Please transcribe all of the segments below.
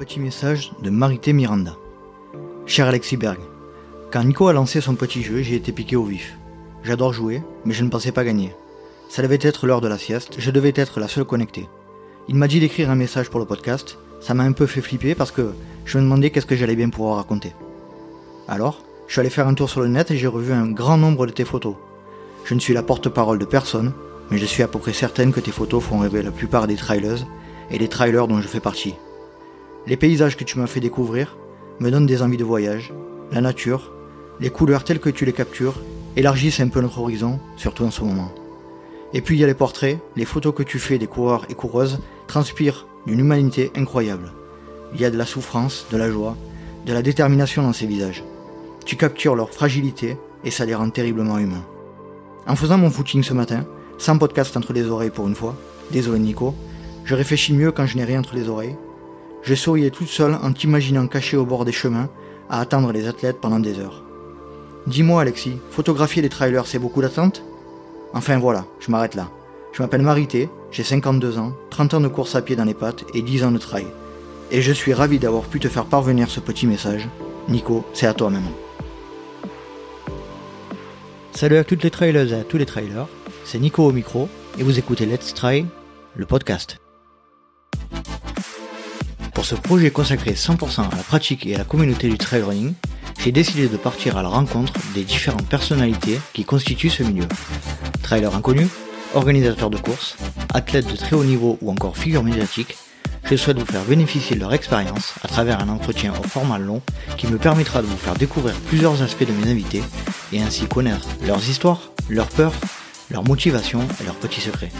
Petit message de Marité Miranda. Cher Alexis Berg, quand Nico a lancé son petit jeu, j'ai été piqué au vif. J'adore jouer, mais je ne pensais pas gagner. Ça devait être l'heure de la sieste, je devais être la seule connectée. Il m'a dit d'écrire un message pour le podcast, ça m'a un peu fait flipper parce que je me demandais qu'est-ce que j'allais bien pouvoir raconter. Alors, je suis allé faire un tour sur le net et j'ai revu un grand nombre de tes photos. Je ne suis la porte-parole de personne, mais je suis à peu près certaine que tes photos font rêver la plupart des trailers et des trailers dont je fais partie. Les paysages que tu m'as fait découvrir me donnent des envies de voyage, la nature, les couleurs telles que tu les captures élargissent un peu notre horizon, surtout en ce moment. Et puis il y a les portraits, les photos que tu fais des coureurs et coureuses transpirent d'une humanité incroyable. Il y a de la souffrance, de la joie, de la détermination dans ces visages. Tu captures leur fragilité et ça les rend terriblement humains. En faisant mon footing ce matin, sans podcast entre les oreilles pour une fois, désolé Nico, je réfléchis mieux quand je n'ai rien entre les oreilles. Je souriais toute seule en t'imaginant caché au bord des chemins à attendre les athlètes pendant des heures. Dis-moi Alexis, photographier les trailers c'est beaucoup d'attente Enfin voilà, je m'arrête là. Je m'appelle Marité, j'ai 52 ans, 30 ans de course à pied dans les pattes et 10 ans de trail. Et je suis ravi d'avoir pu te faire parvenir ce petit message. Nico, c'est à toi maintenant. Salut à toutes les trailers et à tous les trailers, c'est Nico au micro et vous écoutez Let's Try, le podcast. Pour ce projet consacré 100% à la pratique et à la communauté du trail running, j'ai décidé de partir à la rencontre des différentes personnalités qui constituent ce milieu. Trailers inconnus, organisateurs de courses, athlètes de très haut niveau ou encore figures médiatiques, je souhaite vous faire bénéficier de leur expérience à travers un entretien au format long qui me permettra de vous faire découvrir plusieurs aspects de mes invités et ainsi connaître leurs histoires, leurs peurs, leurs motivations et leurs petits secrets.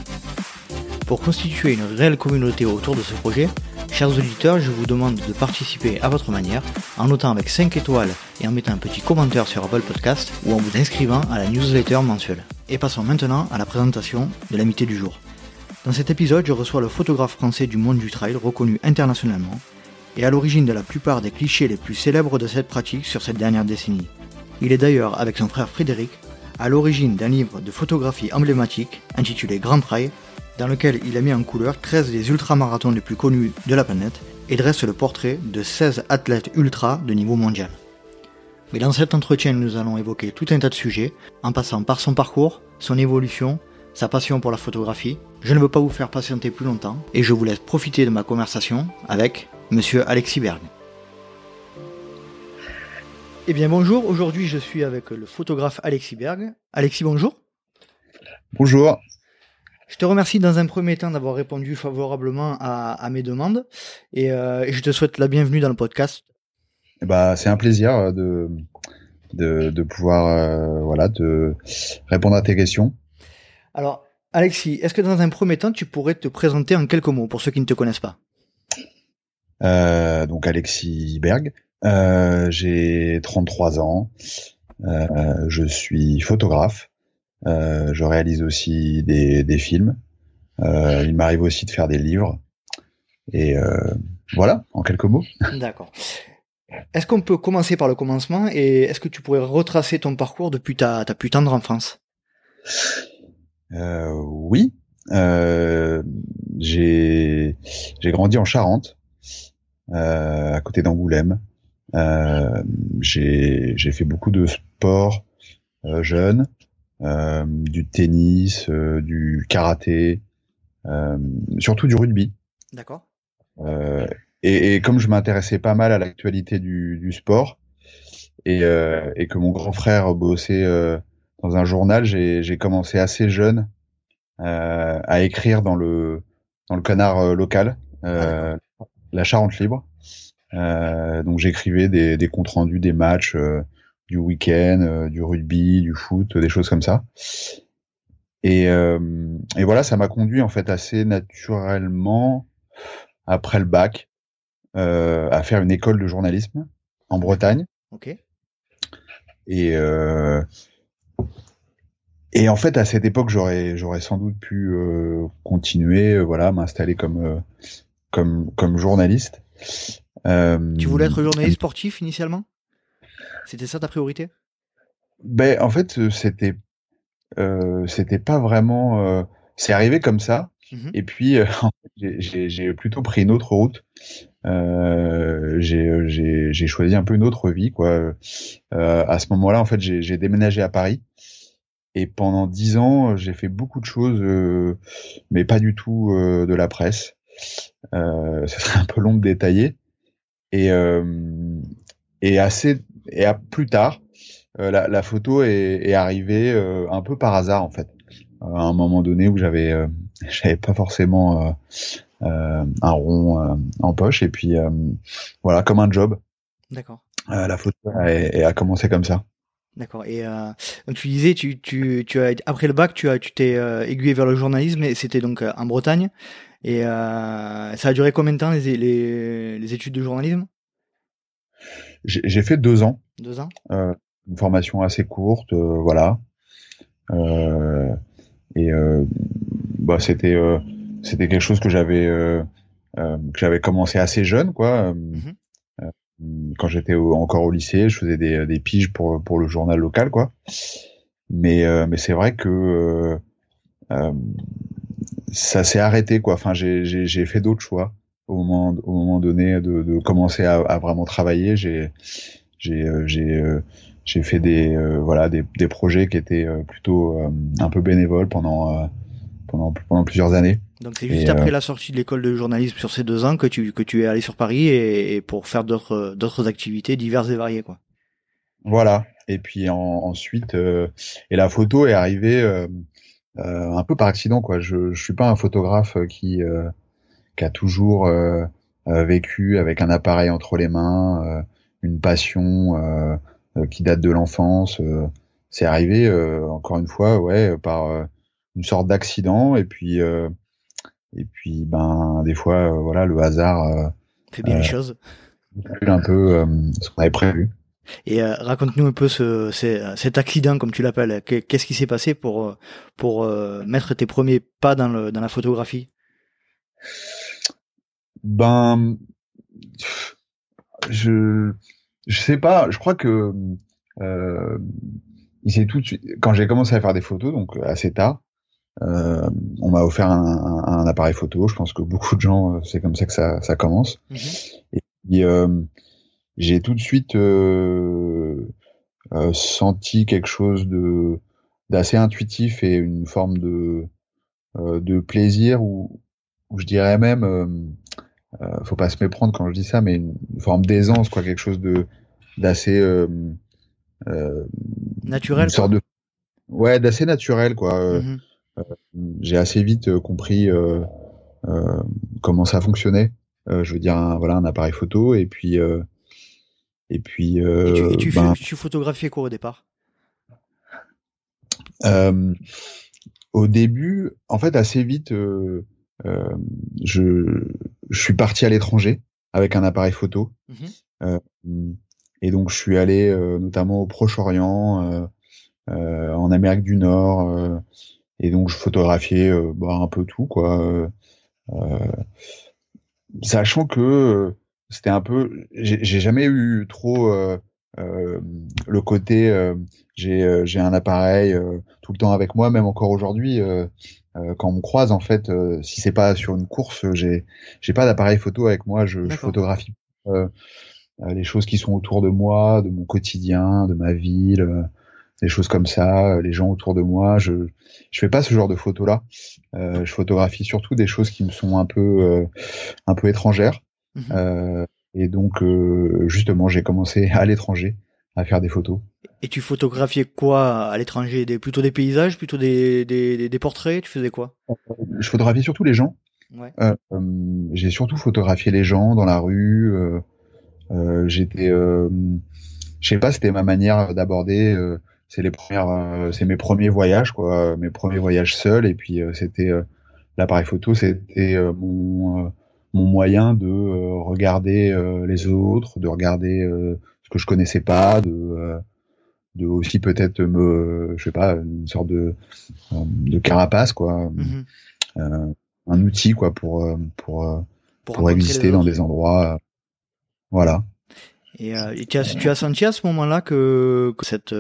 Pour constituer une réelle communauté autour de ce projet, chers auditeurs, je vous demande de participer à votre manière en notant avec 5 étoiles et en mettant un petit commentaire sur Apple Podcast ou en vous inscrivant à la newsletter mensuelle. Et passons maintenant à la présentation de l'amitié du jour. Dans cet épisode, je reçois le photographe français du monde du trail reconnu internationalement et à l'origine de la plupart des clichés les plus célèbres de cette pratique sur cette dernière décennie. Il est d'ailleurs, avec son frère Frédéric, à l'origine d'un livre de photographie emblématique intitulé Grand Trail, dans lequel il a mis en couleur 13 des ultramarathons les plus connus de la planète et dresse le portrait de 16 athlètes ultra de niveau mondial. Mais dans cet entretien, nous allons évoquer tout un tas de sujets, en passant par son parcours, son évolution, sa passion pour la photographie. Je ne veux pas vous faire patienter plus longtemps et je vous laisse profiter de ma conversation avec monsieur Alexis Berg. Eh bien bonjour, aujourd'hui je suis avec le photographe Alexis Berg. Alexis, bonjour. Bonjour. Je te remercie dans un premier temps d'avoir répondu favorablement à, mes demandes et, euh, et, je te souhaite la bienvenue dans le podcast. Bah, c'est un plaisir de, de, de pouvoir euh, voilà, de répondre à tes questions. Alors, Alexis, est-ce que dans un premier temps, tu pourrais te présenter en quelques mots pour ceux qui ne te connaissent pas? Euh, Donc, Alexis Berg, euh, j'ai 33 ans, euh, je suis photographe, euh, je réalise aussi des, des films, euh, il m'arrive aussi de faire des livres, et voilà, en quelques mots. D'accord. Est-ce qu'on peut commencer par le commencement et est-ce que tu pourrais retracer ton parcours depuis ta, ta plus tendre enfance? Euh, oui, euh, j'ai j'ai grandi en Charente, euh, à côté d'Angoulême. Euh, j'ai j'ai fait beaucoup de sport euh, jeune, euh, du tennis, du karaté, surtout du rugby. D'accord. Et, et, comme je m'intéressais pas mal à l'actualité du, du sport et, et que mon grand frère bossait dans un journal, j'ai commencé assez jeune euh, à écrire dans le dans le canard euh, local, euh, la Charente libre. donc j'écrivais des, des comptes rendus des matchs du week-end, du rugby, du foot, des choses comme ça. Et, et voilà, ça m'a conduit en fait assez naturellement après le bac à faire une école de journalisme en Bretagne. Ok. Et euh, et en fait, à cette époque, j'aurais j'aurais sans doute pu euh, continuer, euh, voilà, m'installer comme euh, comme comme journaliste. tu voulais être journaliste sportif initialement? C'était ça ta priorité? Ben en fait, c'était c'était pas vraiment. c'est arrivé comme ça. Mmh et puis j'ai plutôt pris une autre route. j'ai choisi un peu une autre vie quoi. à ce moment-là, en fait, j'ai déménagé à Paris et pendant dix ans, j'ai fait beaucoup de choses, mais pas du tout de la presse. Ce serait un peu long de détailler. Et, et assez et à plus tard, euh, la, la, photo est, est arrivée euh, un peu par hasard en fait. à un moment donné où j'avais j'avais pas forcément un rond en poche et puis voilà comme un job. D'accord. la photo a, a, commencé comme ça. D'accord. Et euh, donc tu disais, tu, tu, tu as après le bac, tu as, tu t'es euh, aiguillé vers le journalisme et c'était donc en Bretagne. Et euh, ça a duré combien de temps les, les, les études de journalisme? J'ai fait deux ans. Deux ans. Euh, une formation assez courte, euh, voilà. Euh, et bah c'était c'était quelque chose que j'avais que j'avais commencé assez jeune, quoi. Mm-hmm. Quand j'étais encore au lycée, je faisais des, des piges pour pour le journal local, quoi. Mais mais c'est vrai que ça s'est arrêté quoi. Enfin, j'ai fait d'autres choix au moment au moment donné de, de commencer à, à, vraiment travailler. J'ai j'ai euh, j'ai euh, j'ai fait des euh, voilà des, des projets qui étaient plutôt un peu bénévoles pendant pendant pendant plusieurs années. Donc c'est juste après la sortie de l'école de journalisme sur ces deux ans que tu que tu es allé sur Paris et, et pour faire d'autres d'autres activités diverses et variées quoi. Voilà. Et puis en, ensuite et la photo est arrivée euh, un peu par accident quoi. Je, je suis pas un photographe qui qui a toujours vécu avec un appareil entre les mains, une passion qui date de l'enfance. c'est arrivé encore une fois, ouais, par une sorte d'accident et puis et puis ben des fois voilà le hasard fait bien les choses un peu ce qu'on avait prévu et euh, raconte-nous un peu ce, cet accident, comme tu l'appelles. Qu'est-ce qui s'est passé pour, euh, pour euh, mettre tes premiers pas dans, le, dans la photographie? Ben, je je sais pas. Je crois que euh, il tout de suite. Quand j'ai commencé à faire des photos, donc assez tard, euh, on m'a offert un, un, appareil photo. Je pense que beaucoup de gens, c'est comme ça que ça, ça commence. Mmh et puis, j'ai tout de suite euh, euh, senti quelque chose de d'assez intuitif et une forme de euh, de plaisir ou, je dirais même euh, faut pas se méprendre quand je dis ça mais une, forme d'aisance quoi quelque chose de d'assez naturel une sorte de ouais d'assez naturel quoi mmh j'ai assez vite compris comment ça fonctionnait. Je veux dire un, voilà un appareil photo et puis et puis. Euh, et tu, ben tu, photographiais quoi au départ? Euh, Au début, en fait, assez vite, euh, euh je, je suis parti à l'étranger avec un appareil photo. Mmh et donc, je suis allé notamment au Proche-Orient, en Amérique du Nord. et donc, je photographiais bah, un peu tout, quoi. sachant que c'était un peu, j'ai jamais eu trop euh, euh, le côté, euh, j'ai j'ai un appareil tout le temps avec moi, même encore aujourd'hui. Quand on me croise, en fait, si c'est pas sur une course, j'ai j'ai pas d'appareil photo avec moi. Je, je photographie les choses qui sont autour de moi, de mon quotidien, de ma ville, des choses comme ça, les gens autour de moi. Je je fais pas ce genre de photos là. Euh, je photographie surtout des choses qui me sont un peu un peu étrangères. Mmh euh, et donc, euh, justement, j'ai commencé à l'étranger à faire des photos. Et tu photographiais quoi à l'étranger? Des, Plutôt des paysages, plutôt des, des, des portraits? Tu faisais quoi? Je photographiais surtout les gens. Ouais. Euh, j'ai surtout photographié les gens dans la rue. Euh, euh, J'étais, je sais pas, c'était ma manière d'aborder. c'est les premières, c'est mes premiers voyages, quoi, mes premiers voyages seuls. Et puis c'était l'appareil photo, c'était mon mon moyen de euh, regarder euh, les autres, de regarder euh, que je connaissais pas, de de aussi peut-être me, je sais pas, une sorte de de carapace quoi, mmh un outil quoi pour pour pour, exister dans des endroits, voilà. Et, tu, as, tu, as, senti à ce moment-là que, que cette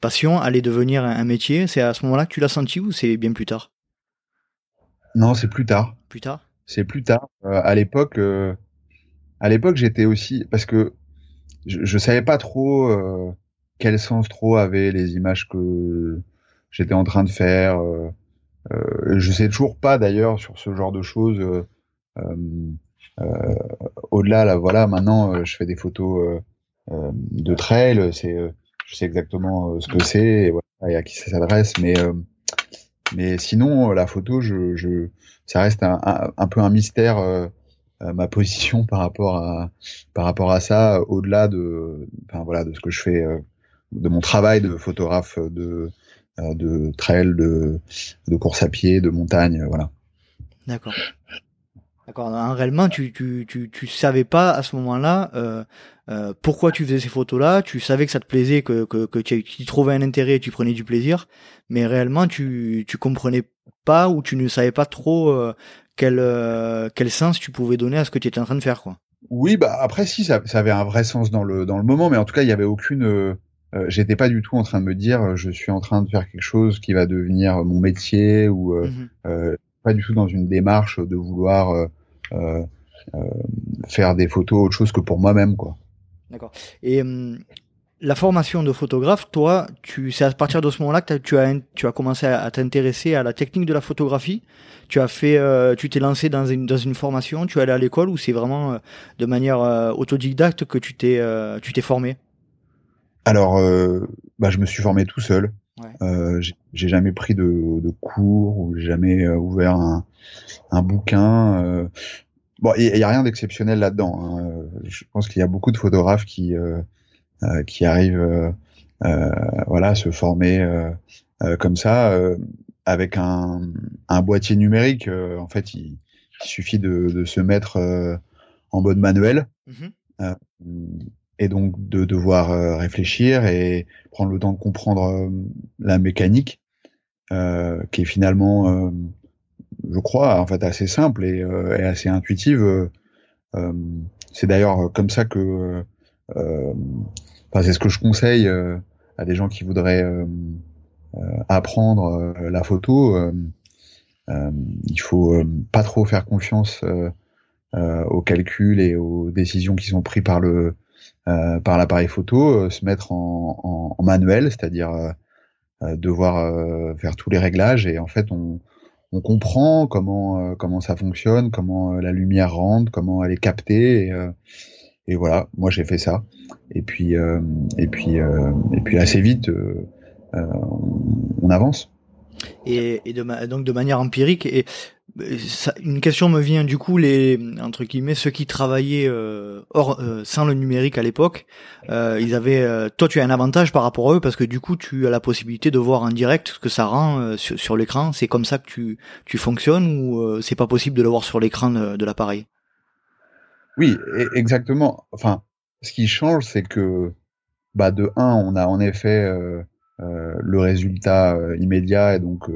passion allait devenir un métier? C'est à ce moment-là que tu l'as senti ou c'est bien plus tard? Non, c'est plus tard. Plus tard? C'est plus tard. Euh, à l'époque, euh, à l'époque, j'étais aussi parce que je, je savais pas trop euh, quel sens trop avaient les images que j'étais en train de faire. Euh, euh, je sais toujours pas d'ailleurs sur ce genre de choses. Au-delà, là, voilà, maintenant, je fais des photos de trail. C'est, je sais exactement ce que c'est et, voilà, et à qui ça s'adresse, mais mais sinon, la photo, je, je ça reste un, un, peu un mystère euh, ma position par rapport à par rapport à ça au-delà de enfin voilà de ce que je fais euh, de mon travail de photographe de euh, de trail de de course à pied de montagne voilà d'accord D'accord. Réellement, tu, tu, tu, tu savais pas à ce moment-là euh, euh, pourquoi tu faisais ces photos-là. Tu savais que ça te plaisait, que, que, que tu, y trouvais un intérêt et tu prenais du plaisir. Mais réellement, tu, tu comprenais pas ou tu ne savais pas trop euh, quel, euh, quel sens tu pouvais donner à ce que tu étais en train de faire, quoi. Oui, bah après si ça, ça avait un vrai sens dans le dans le moment, mais en tout cas il y avait aucune. Euh, euh J'étais pas du tout en train de me dire je suis en train de faire quelque chose qui va devenir mon métier ou mmh pas du tout dans une démarche de vouloir faire des photos autre chose que pour moi-même quoi. D'accord. Et hum, la formation de photographe, toi, tu, c'est à partir de ce moment-là que tu as, tu as commencé à, t'intéresser à la technique de la photographie. Tu as fait, euh, tu t'es lancé dans une, dans une formation, tu es allé à l'école ou c'est vraiment euh, de manière euh, autodidacte que tu t'es, tu t'es formé? Alors, bah, je me suis formé tout seul. Ouais. j'ai jamais pris de, de cours ou jamais ouvert un, un bouquin. Bon, il y, a rien d'exceptionnel là-dedans. Hein. Je pense qu'il y a beaucoup de photographes qui euh, qui arrivent euh, euh, voilà, à se former comme ça avec un, un, boîtier numérique. en fait, il, suffit de, de, se mettre en mode manuel. Mmh et donc de devoir réfléchir et prendre le temps de comprendre la mécanique, euh, qui est finalement, euh, je crois, en fait assez simple et, et assez intuitive. Euh, c'est d'ailleurs comme ça que Enfin, c'est ce que je conseille euh, à des gens qui voudraient euh, euh, apprendre la photo. il faut pas trop faire confiance aux calculs et aux décisions qui sont prises par le par l'appareil photo, se mettre en, en, manuel, c'est-à-dire devoir faire tous les réglages et en fait on, on comprend comment comment ça fonctionne, comment la lumière rentre, comment elle est captée. Et voilà, moi j'ai fait ça. Et puis, euh, et puis, euh, et puis assez vite, euh, on, avance. Et, et de donc de manière empirique. Et ça, une question me vient du coup les entre guillemets ceux qui travaillaient hors sans le numérique à l'époque ils avaient toi tu as un avantage par rapport à eux parce que du coup tu as la possibilité de voir en direct ce que ça rend sur, sur l'écran c'est comme ça que tu tu fonctionnes ou c'est pas possible de le voir sur l'écran de, de l'appareil? Oui, e-, exactement. Enfin, ce qui change, c'est que bah, de un, on a en effet euh, euh, le résultat euh, immédiat et donc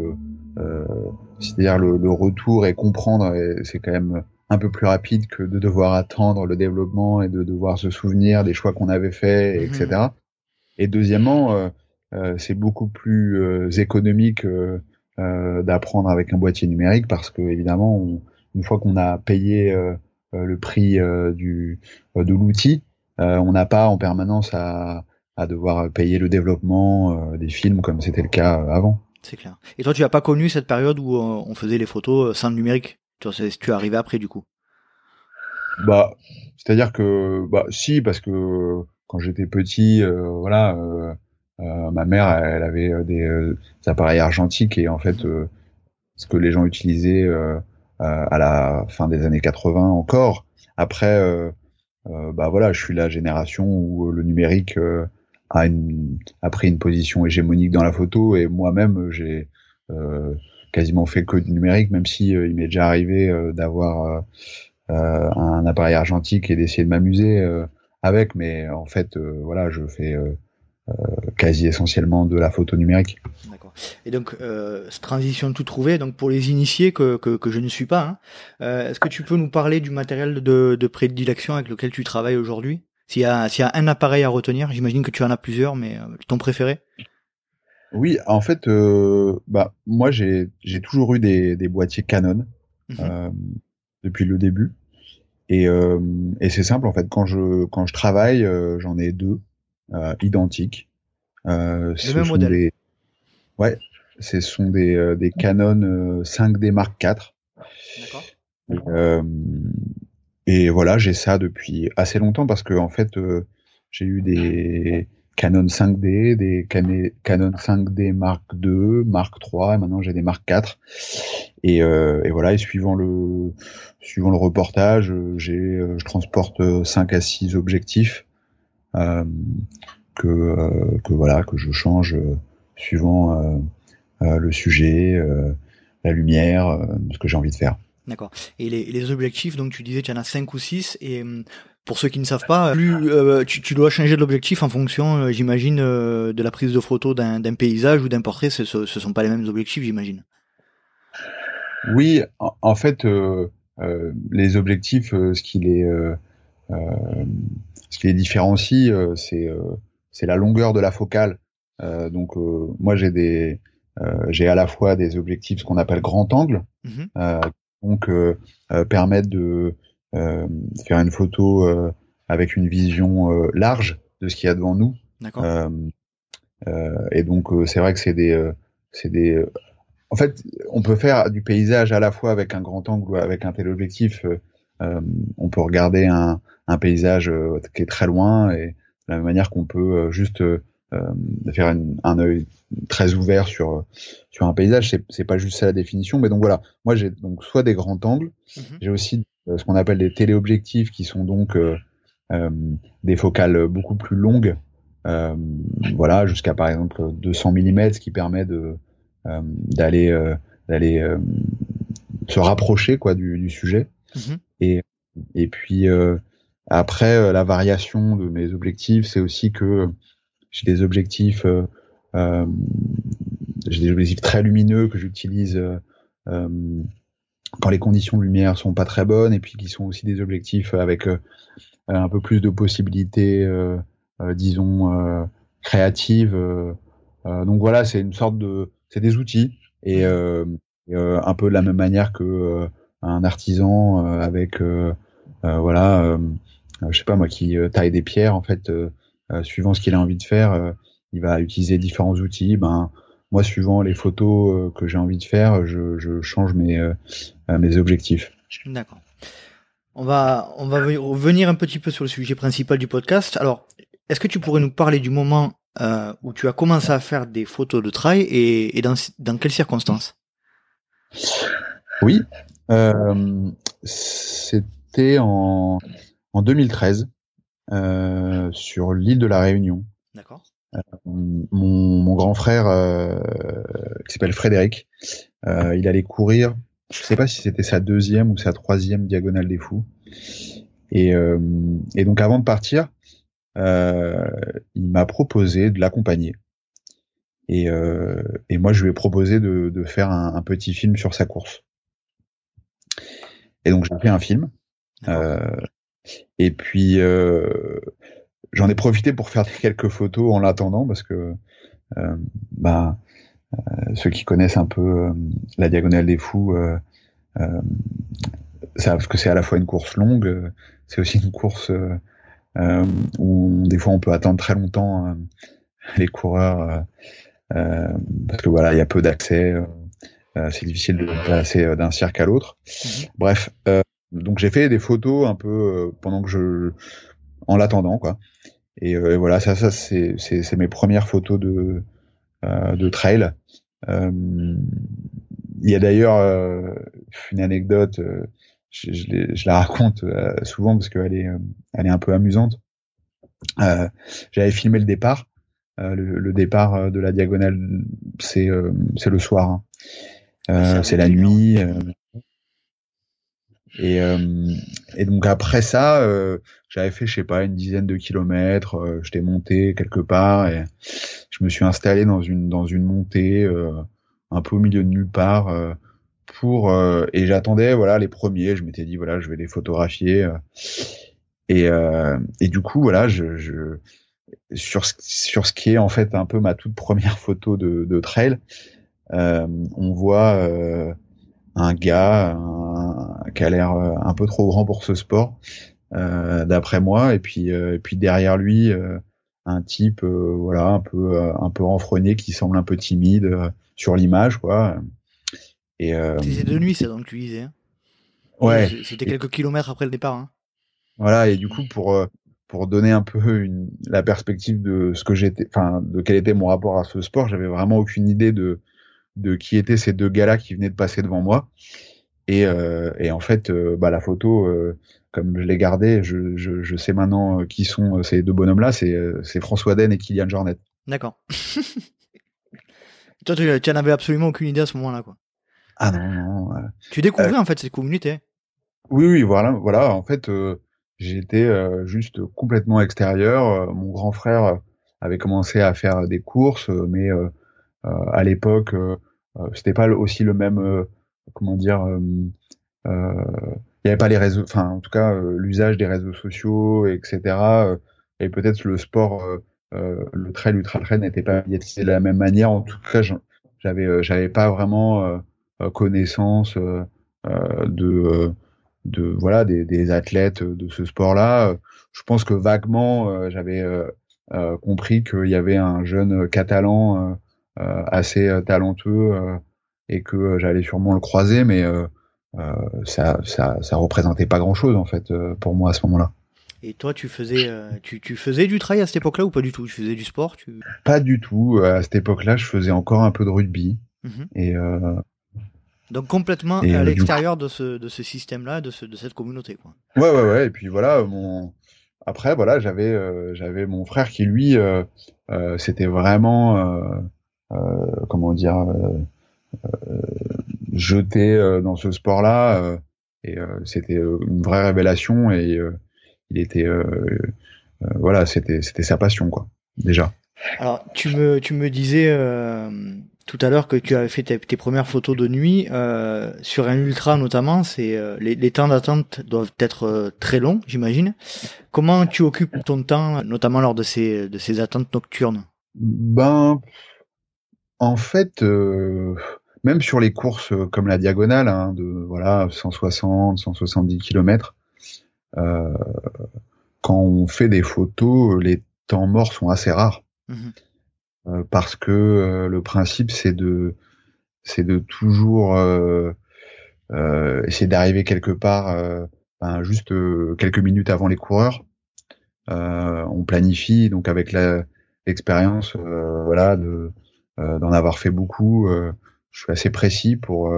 c'est-à-dire le, retour et comprendre, c'est quand même un peu plus rapide que de devoir attendre le développement et de devoir se souvenir des choix qu'on avait faits, mmh etc. Et deuxièmement, c'est beaucoup plus économique d'apprendre avec un boîtier numérique parce que évidemment, une fois qu'on a payé euh, le prix euh, du, euh, de l'outil. on n'a pas en permanence à, à devoir payer le développement des films comme c'était le cas avant. C'est clair. Et toi, tu n'as pas connu cette période où on faisait les photos sans le numérique? Tu es arrivé après, du coup? Bah, c'est-à-dire que, bah, si, parce que quand j'étais petit, voilà, euh, ma mère, elle avait des, des, appareils argentiques et en fait, ce que les gens utilisaient euh, à la fin des années 80 encore. Après, euh, euh, bah voilà, je suis la génération où le numérique a, une, a pris une position hégémonique dans la photo et moi-même j'ai quasiment fait que du numérique, même si il m'est déjà arrivé d'avoir un appareil argentique et d'essayer de m'amuser avec, mais en fait, voilà, je fais quasi essentiellement de la photo numérique. Et donc, euh, transition tout trouvé. Donc, pour les initiés que, que, que je ne suis pas, hein, euh, est-ce que tu peux nous parler du matériel de, de prédilection avec lequel tu travailles aujourd'hui? S'il y, a, s'il y a un appareil à retenir, j'imagine que tu en as plusieurs, mais euh, ton préféré? Oui, en fait, euh, bah, moi, j'ai, j'ai toujours eu des, des boîtiers Canon mhm. euh, depuis le début. Et, et c'est simple en fait. Quand je quand je travaille, j'en ai deux identiques. le même modèle. Des... Ouais, ce sont des des Canon 5D Mark IV. D'accord. Euh, et voilà, j'ai ça depuis assez longtemps parce que en fait, euh, j'ai eu des Canon 5D, des Canon 5D Mark II, Mark III, et maintenant j'ai des Mark IV. Et, euh, et, voilà, et suivant le suivant le reportage, j'ai je transporte 5 à 6 objectifs euh, que que voilà que je change suivant le sujet, la lumière, ce que j'ai envie de faire. D'accord. Et les, les, objectifs, donc tu disais qu'il y en a 5 ou 6, et pour ceux qui ne savent pas, plus euh, tu, tu, dois changer de l'objectif en fonction, euh, j'imagine, euh, de la prise de photo d'un paysage ou d'un portrait. Ce, ne sont pas les mêmes objectifs, j'imagine. Oui, en, fait, les objectifs, ce qui les, ce qui les différencie, c'est c'est la longueur de la focale. donc moi, j'ai des j'ai à la fois des objectifs ce qu'on appelle grand angle, mmh donc euh, euh, permettre de euh, faire une photo avec une vision large de ce qu'il y a devant nous. et donc c'est vrai que c'est des c'est des en fait, on peut faire du paysage à la fois avec un grand angle ou avec un téléobjectif. Euh, on peut regarder un, un paysage qui est très loin et de la même manière qu'on peut juste faire un œil très ouvert sur sur un paysage. C'est pas juste ça la définition, mais donc voilà. Moi j'ai donc soit des grands angles, mhm. j'ai aussi euh, ce qu'on appelle des téléobjectifs qui sont donc euh, euh, des focales beaucoup plus longues, voilà jusqu'à par exemple 200 mm, ce qui permet de d'aller d'aller se rapprocher quoi du, du sujet. Mhm. Et et puis après la variation de mes objectifs, c'est aussi que j'ai des objectifs euh, j'ai des objectifs très lumineux que j'utilise euh, euh, quand les conditions de lumière sont pas très bonnes et puis qui sont aussi des objectifs avec un peu plus de possibilités, disons, créatives. donc voilà, c'est une sorte de, c'est des outils et un peu de la même manière que un artisan avec, voilà, je sais pas moi, qui taille des pierres en fait, suivant ce qu'il a envie de faire il va utiliser différents outils. Ben, moi, suivant les photos euh, que j'ai envie de faire, je, je change mes, euh, mes objectifs. D'accord. On va, on va revenir un petit peu sur le sujet principal du podcast. Alors, est-ce que tu pourrais nous parler du moment euh, où tu as commencé à faire des photos de trail et, et dans, dans, quelles circonstances? Oui, euh, c'était en, en 2013 euh, sur l'île de la Réunion. D'accord. Euh, mon, mon, grand frère, euh, qui s'appelle Frédéric, il allait courir. Je sais pas si c'était sa deuxième ou sa troisième diagonale des fous. Et, et donc avant de partir, il m'a proposé de l'accompagner. Et, et, moi, je lui ai proposé de, de faire un, un, petit film sur sa course. Et donc, j'ai fait un film. Euh, et puis, euh, j'en ai profité pour faire quelques photos en l'attendant parce que euh, bah, euh, ceux qui connaissent un peu euh, la diagonale des fous savent que c'est à la fois une course longue, c'est aussi une course où des fois on peut attendre très longtemps les coureurs parce que voilà il y a peu d'accès, c'est difficile de passer d'un cirque à l'autre. Mhm. Bref, donc j'ai fait des photos un peu pendant que je en l'attendant quoi. Et, euh, voilà, ça, ça c'est, c'est, mes premières photos de, euh, de trail. Euh, il y a d'ailleurs une anecdote, je, je, la raconte souvent parce qu'elle est, elle est un peu amusante. j'avais filmé le départ. le, départ de la diagonale, c'est c'est le soir. Hein. c'est la nuit. Et, euh, et donc après ça, euh, j'avais fait, je sais pas, une dizaine de kilomètres. Euh, J'étais monté quelque part et je me suis installé dans une dans une montée euh, un peu au milieu de nulle part pour et j'attendais voilà les premiers. Je m'étais dit voilà, je vais les photographier. et et du coup voilà, je, je sur ce, sur ce qui est en fait un peu ma toute première photo de, de trail, on voit un gars qui a l'air un peu trop grand pour ce sport, d'après moi. Et puis, et puis derrière lui, un type, voilà, un peu, un peu renfrogné, qui semble un peu timide sur l'image, quoi. Et c'est de nuit, ça donc tu disais. Hein ouais. C'était quelques kilomètres après le départ. Hein. Voilà, et du coup pour pour donner un peu une, la perspective de ce que j'étais, enfin de quel était mon rapport à ce sport, j'avais vraiment aucune idée de de qui étaient ces deux gars-là qui venaient de passer devant moi. Et, euh, et en fait, euh, bah, la photo, euh, comme je l'ai gardée, je, je, je, sais maintenant qui sont ces deux bonhommes-là. C'est, François Den et Kylian Jornet. D'accord. Toi, tu, tu en avais absolument aucune idée à ce moment-là, quoi. Ah non, non. Tu découvrais en fait cette communauté. Oui, oui, voilà, voilà. En fait, J'étais euh, juste complètement extérieur. Euh, mon grand frère avait commencé à faire des courses, euh, mais à l'époque, c'était pas aussi le même, comment dire, il n'y avait pas les réseaux, enfin en tout cas l'usage des réseaux sociaux, etc. et peut-être le sport, le trail, l'ultra trail n'était pas médiatisé de la même manière. En tout cas, j'avais, j'avais pas vraiment connaissance de de voilà des, athlètes de ce sport-là. Je pense que vaguement euh, j'avais euh, euh, compris qu'il y avait un jeune catalan assez talentueux et que j'allais sûrement le croiser, mais ça, ça, ça représentait pas grand-chose en fait pour moi à ce moment-là. Et toi, tu faisais, tu, tu, faisais du trail à cette époque-là ou pas du tout? Tu faisais du sport tu... Pas du tout. À cette époque-là, je faisais encore un peu de rugby. Mmh et donc complètement à euh, l'extérieur de ce, de ce système-là, de, ce, de cette communauté. Quoi. Ouais, ouais, ouais. Et puis voilà, mon... après, voilà, j'avais euh, j'avais mon frère qui, lui, euh, euh c'était vraiment, comment dire, jeté dans ce sport-là. et c'était une vraie révélation. Et il était, voilà, c'était c'était sa passion, quoi, déjà. Alors, tu me, tu me disais tout à l'heure que tu avais fait tes, premières photos de nuit euh, sur un ultra notamment, c'est euh, les, temps d'attente doivent être euh, très longs, j'imagine. Comment tu occupes ton temps, notamment lors de ces de ces attentes nocturnes? Ben, en fait, même sur les courses comme la diagonale, hein, de voilà 160, 170 km, quand on fait des photos, les temps morts sont assez rares. Mmh euh, parce que euh, le principe c'est de c'est de toujours euh, essayer d'arriver quelque part ben, juste quelques minutes avant les coureurs. on planifie donc avec l'expérience voilà de d'en avoir fait beaucoup. Je suis assez précis pour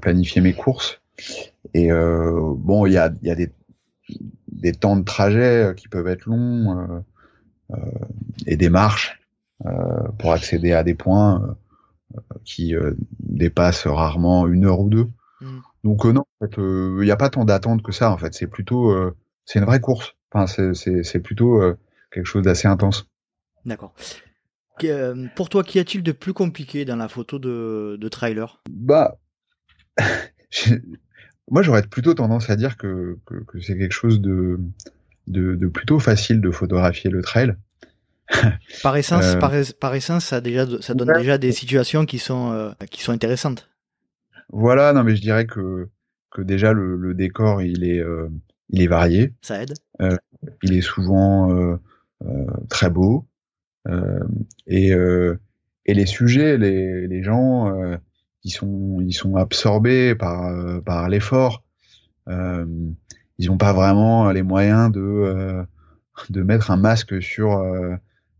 planifier mes courses. Et bon, il y a, y a des, des temps de trajet qui peuvent être longs et des marches euh, pour accéder à des points euh, qui euh, dépassent rarement une heure ou deux. Mm. Donc non, en fait, il n'y a pas tant d'attente que ça. En fait, c'est plutôt, c'est une vraie course. Enfin, c'est plutôt quelque chose d'assez intense. D'accord. Pour toi, qu'y a-t-il de plus compliqué dans la photo de, de trailer? Bah, moi j'aurais plutôt tendance à dire que, que, que c'est quelque chose de, de, de, plutôt facile de photographier le trail. par essence, euh, par, essence, ça déjà, ça donne déjà des situations qui sont, euh, qui sont intéressantes. Voilà, non, mais je dirais que, que déjà le, décor, il est, euh, il est varié. Ça aide. il est souvent très beau. Et, et les sujets, les, gens, ils sont, ils sont absorbés par, par l'effort. ils n'ont pas vraiment les moyens de, de mettre un masque sur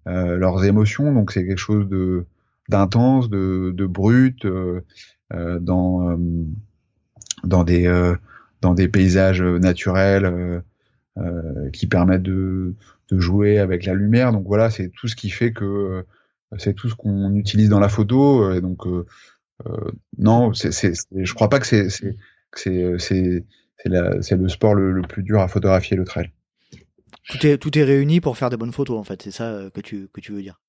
euh, leurs émotions. Donc c'est quelque chose de d'intense, de, de brut, euh, euh, dans dans des dans des paysages naturels qui permettent de, de jouer avec la lumière. Donc voilà, c'est tout ce qui fait que c'est tout ce qu'on utilise dans la photo. Et donc euh, non, c'est, je crois pas que c'est, c'est, le sport le, le, plus dur à photographier le trail tout est, tout est réuni pour faire des bonnes photos, en fait. C'est ça euh, que tu, que tu veux dire.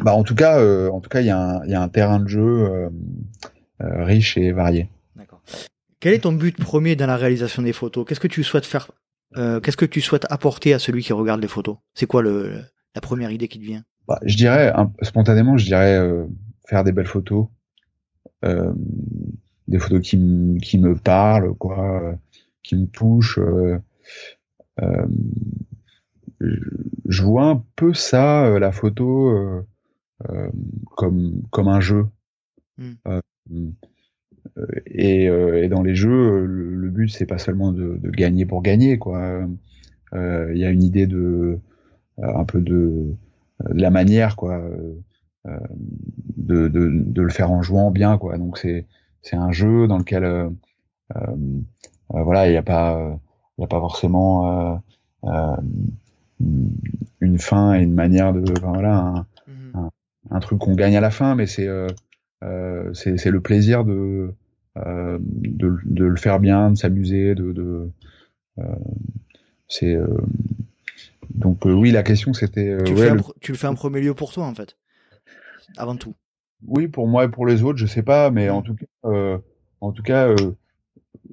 Bah, en tout cas, euh, en tout cas, il y, y, a un terrain de jeu euh, euh, riche et varié. D'accord. Quel est ton but premier dans la réalisation des photos? Qu'est-ce que tu souhaites faire euh, Qu'est-ce que tu souhaites apporter à celui qui regarde les photos? C'est quoi le, la première idée qui te vient? Bah, Je dirais, spontanément, je dirais faire des belles photos, des photos qui, qui me parlent, quoi, qui me touchent. je vois un peu ça, la photo, comme, comme un jeu. Hmm. Et, et, dans les jeux, le, but c'est pas seulement de, de, gagner pour gagner, quoi. Il y a une idée de un peu de, de la manière, quoi. Euh, de, de, de, le faire en jouant bien quoi. Donc c'est c'est un jeu dans lequel euh, euh, voilà il n'y a pas il y a pas forcément une fin et une manière de enfin, voilà un, mmh un, truc qu'on gagne à la fin mais c'est euh, c'est le plaisir de, euh, de, de le faire bien de s'amuser de, de euh, c'est donc oui la question c'était tu, ouais, tu le fais en premier lieu pour toi en fait avant tout. Oui, pour moi et pour les autres, je sais pas, mais en tout cas, euh, en tout cas, euh,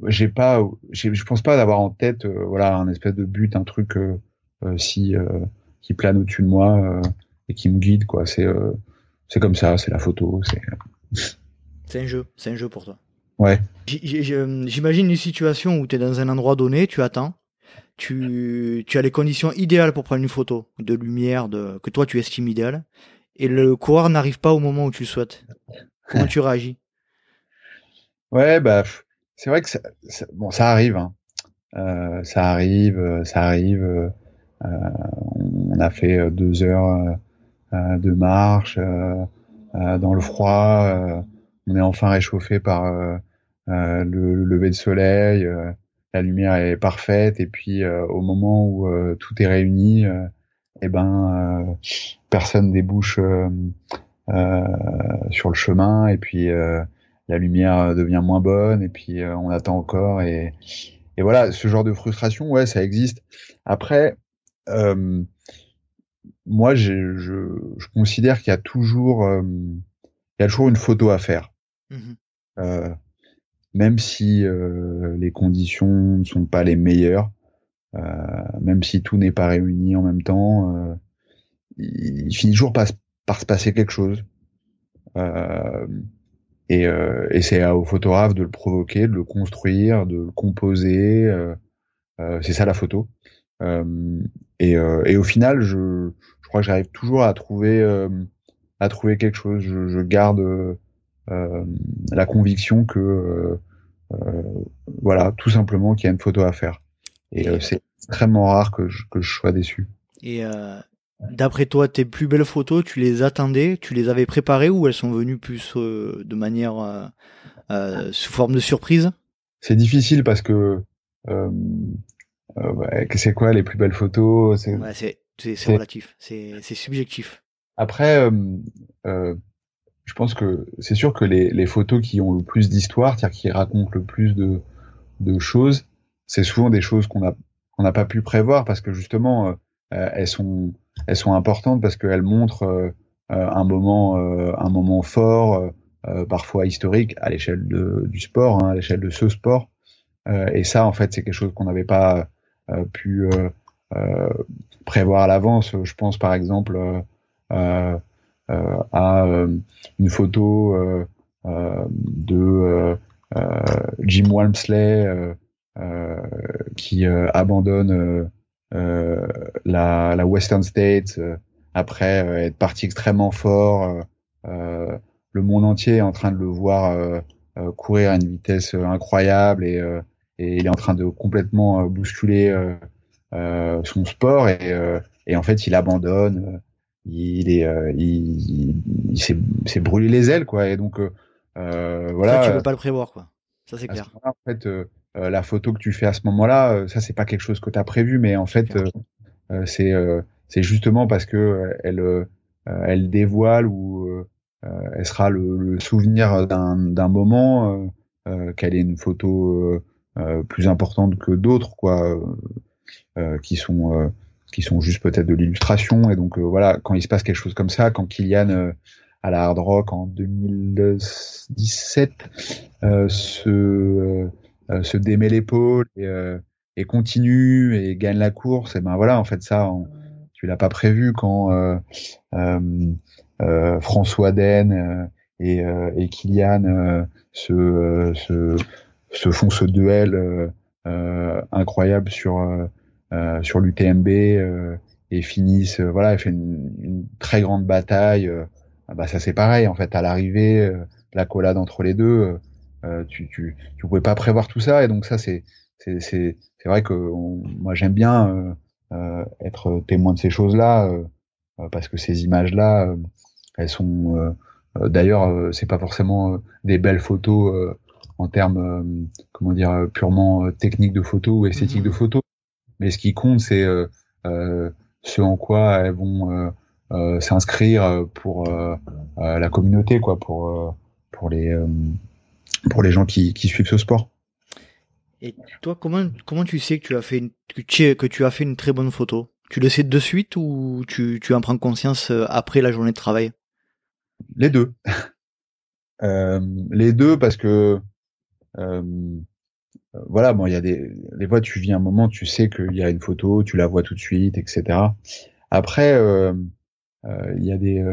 j'ai pas, je pense pas d'avoir en tête, euh, voilà, un espèce de but, un truc euh, euh, si qui plane au-dessus de moi et qui me guide, quoi. C'est c'est comme ça, c'est la photo, c'est. C'est un jeu, c'est un jeu pour toi. Ouais. J'imagine une situation où tu es dans un endroit donné, tu attends, tu, tu as les conditions idéales pour prendre une photo, de lumière, de, que toi tu estimes idéale, et le coureur n'arrive pas au moment où tu le souhaites. Comment tu réagis? Ouais, bah, c'est vrai que ça, bon, ça arrive. Hein. Euh, ça arrive, euh, ça arrive. Euh, on a fait deux heures de marche dans le froid. on est enfin réchauffé par le, lever de soleil. la lumière est parfaite. Et puis au moment où tout est réuni, eh ben personne débouche euh, euh, sur le chemin et puis euh, la lumière devient moins bonne et puis on attend encore et, et voilà ce genre de frustration ouais ça existe après moi je, je, considère qu'il y a toujours il y a toujours une photo à faire mmh même si les conditions ne sont pas les meilleures même si tout n'est pas réuni en même temps il finit toujours par, par se passer quelque chose. Euh, et, euh, et c'est au photographe de le provoquer, de le construire, de le composer. Euh, euh c'est ça la photo. Euh, et, et, au final, je, je crois que j'arrive toujours à trouver, à trouver quelque chose. Je, je garde la conviction que, voilà, tout simplement qu'il y a une photo à faire. Et, c'est extrêmement rare que je, que je sois déçu. Et euh, D'après toi, tes plus belles photos, tu les attendais, tu les avais préparées ou elles sont venues plus euh, de manière euh, euh, sous forme de surprise? C'est difficile parce que c'est quoi les plus belles photos C'est relatif, c'est subjectif. Après, je pense que c'est sûr que les, les, photos qui ont le plus d'histoire, c'est-à-dire qui racontent le plus de, de choses, c'est souvent des choses qu'on a qu'on n'a pas pu prévoir parce que justement elles sont elles sont importantes parce qu'elles montrent euh, euh, un moment, euh, un moment fort, parfois historique à l'échelle du sport, hein, à l'échelle de ce sport. et ça, en fait, c'est quelque chose qu'on n'avait pas pu prévoir à l'avance. Je pense par exemple à une photo de Jim Walmsley qui abandonne euh, la, Western States, euh, après euh, être parti extrêmement fort, le monde entier est en train de le voir courir à une vitesse incroyable et, et, il est en train de complètement bousculer son sport et, et, en fait il abandonne il est il, il, s'est brûlé les ailes quoi. Et donc euh, voilà. Ça, tu peux pas le prévoir quoi. Ça c'est clair. en fait euh, la photo que tu fais à ce moment-là, euh, ça c'est pas quelque chose que tu as prévu, mais en fait euh, c'est c'est justement parce que elle elle dévoile ou elle sera le, souvenir d'un moment qu'elle est une photo plus importante que d'autres quoi qui sont qui sont juste peut-être de l'illustration. Et donc voilà quand il se passe quelque chose comme ça quand Kylian à la Hard Rock en 2017 se euh, se démet l'épaule et, euh, continue et gagne la course, et ben voilà, en fait ça, tu l'as pas prévu quand euh, François Den et, et Kylian se, se font ce duel incroyable sur sur l'UTMB et finissent voilà, elle fait une, très grande bataille. bah ça c'est pareil en fait à l'arrivée, la collade entre les deux. tu, tu, tu pouvais pas prévoir tout ça et donc ça c'est c'est c'est vrai que moi j'aime bien euh, être témoin de ces choses-là parce que ces images-là elles sont d'ailleurs c'est pas forcément des belles photos en termes comment dire purement techniques de photo ou esthétique de mmh photo mais ce qui compte c'est ce en quoi elles vont s'inscrire pour la communauté quoi pour pour les pour les gens qui, qui suivent ce sport. Et toi, comment, comment tu sais que tu as fait une, que tu, que tu as fait une très bonne photo? Tu le sais de suite ou tu, tu en prends conscience euh, après la journée de travail? Les deux. euh, les deux parce que euh, voilà, bon, il y a des, des fois tu vis un moment, tu sais qu'il y a une photo, tu la vois tout de suite, etc. Après, euh, euh, il y a des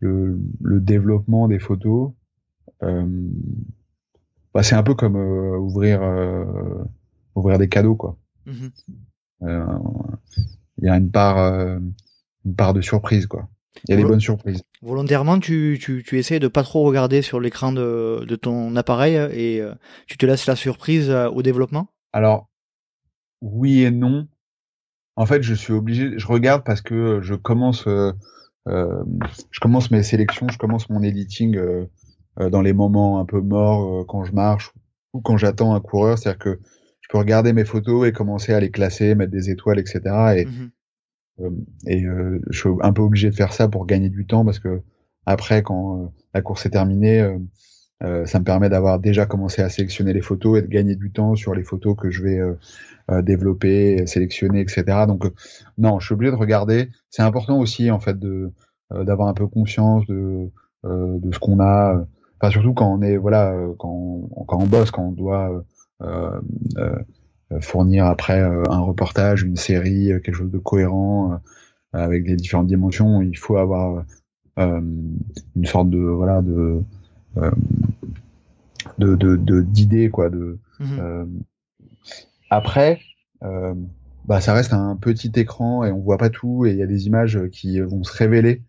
le, le développement des photos. Euh, bah, c'est un peu comme euh, ouvrir euh, ouvrir des cadeaux quoi. Mmh euh, il y a une part une part de surprise quoi. Il y a des bonnes surprises. Volontairement, tu, tu, tu essaies de pas trop regarder sur l'écran de, de ton appareil et tu te laisses la surprise au développement? Alors, oui et non. En fait, je suis obligé, je regarde parce que je commence, euh, je commence mes sélections, je commence mon editing euh, dans les moments un peu morts euh, quand je marche ou quand j'attends un coureur. C'est-à-dire que je peux regarder mes photos et commencer à les classer, mettre des étoiles, etc. Et, mmh euh, et je suis un peu obligé de faire ça pour gagner du temps parce que après, quand la course est terminée, euh, ça me permet d'avoir déjà commencé à sélectionner les photos et de gagner du temps sur les photos que je vais euh, développer, sélectionner, etc. Donc non, je suis obligé de regarder. C'est important aussi en fait de d'avoir un peu conscience de de ce qu'on a. Enfin, surtout quand on est, voilà, euh, quand quand on bosse, quand on doit euh, euh, fournir après un reportage, une série, quelque chose de cohérent avec des différentes dimensions, il faut avoir une sorte de voilà de d'idées quoi de mmh après bah ça reste un petit écran et on voit pas tout et il y a des images qui vont se révéler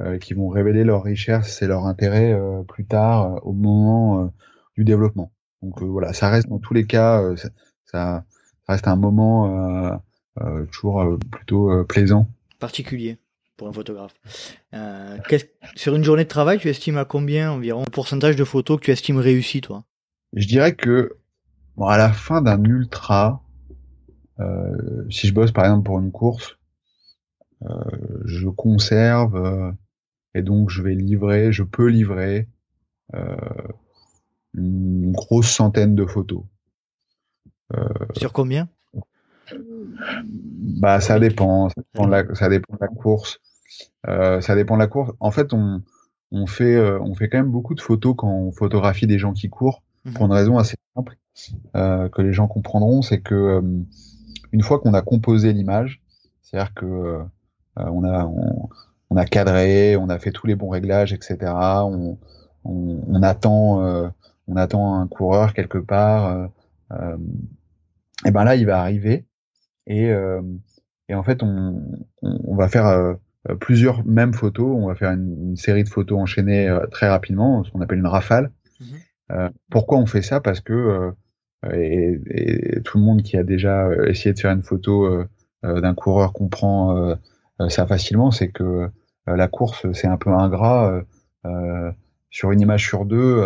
euh, qui vont révéler leur richesse et leur intérêt euh, plus tard euh, au moment du développement. Donc voilà, ça reste dans tous les cas, ça, ça, reste un moment toujours plutôt plaisant. Particulier pour un photographe. Euh, sur une journée de travail, tu estimes à combien environ le pourcentage de photos que tu estimes réussi, toi? Je dirais que bon, à la fin d'un ultra, euh, si je bosse par exemple pour une course, euh, je conserve et donc je vais livrer, je peux livrer euh, une grosse centaine de photos. Euh, Sur combien? Bah ça dépend, ça dépend de la, ça dépend de la course. Euh, ça dépend de la course. En fait, on, on fait euh, on fait quand même beaucoup de photos quand on photographie des gens qui courent mhm. pour une raison assez simple euh, que les gens comprendront, c'est que euh, une fois qu'on a composé l'image, c'est-à-dire que on a on, on a cadré, on a fait tous les bons réglages, etc. On, on, on attend, on attend un coureur quelque part. Euh, euh et ben là, il va arriver et, euh, et en fait, on, on, va faire plusieurs mêmes photos. On va faire une, série de photos enchaînées très rapidement, ce qu'on appelle une rafale. Mhm. pourquoi on fait ça? Parce que et, et, tout le monde qui a déjà essayé de faire une photo d'un coureur comprend ça facilement, c'est que euh, la course, c'est un peu ingrat. Euh, euh, sur une image sur deux,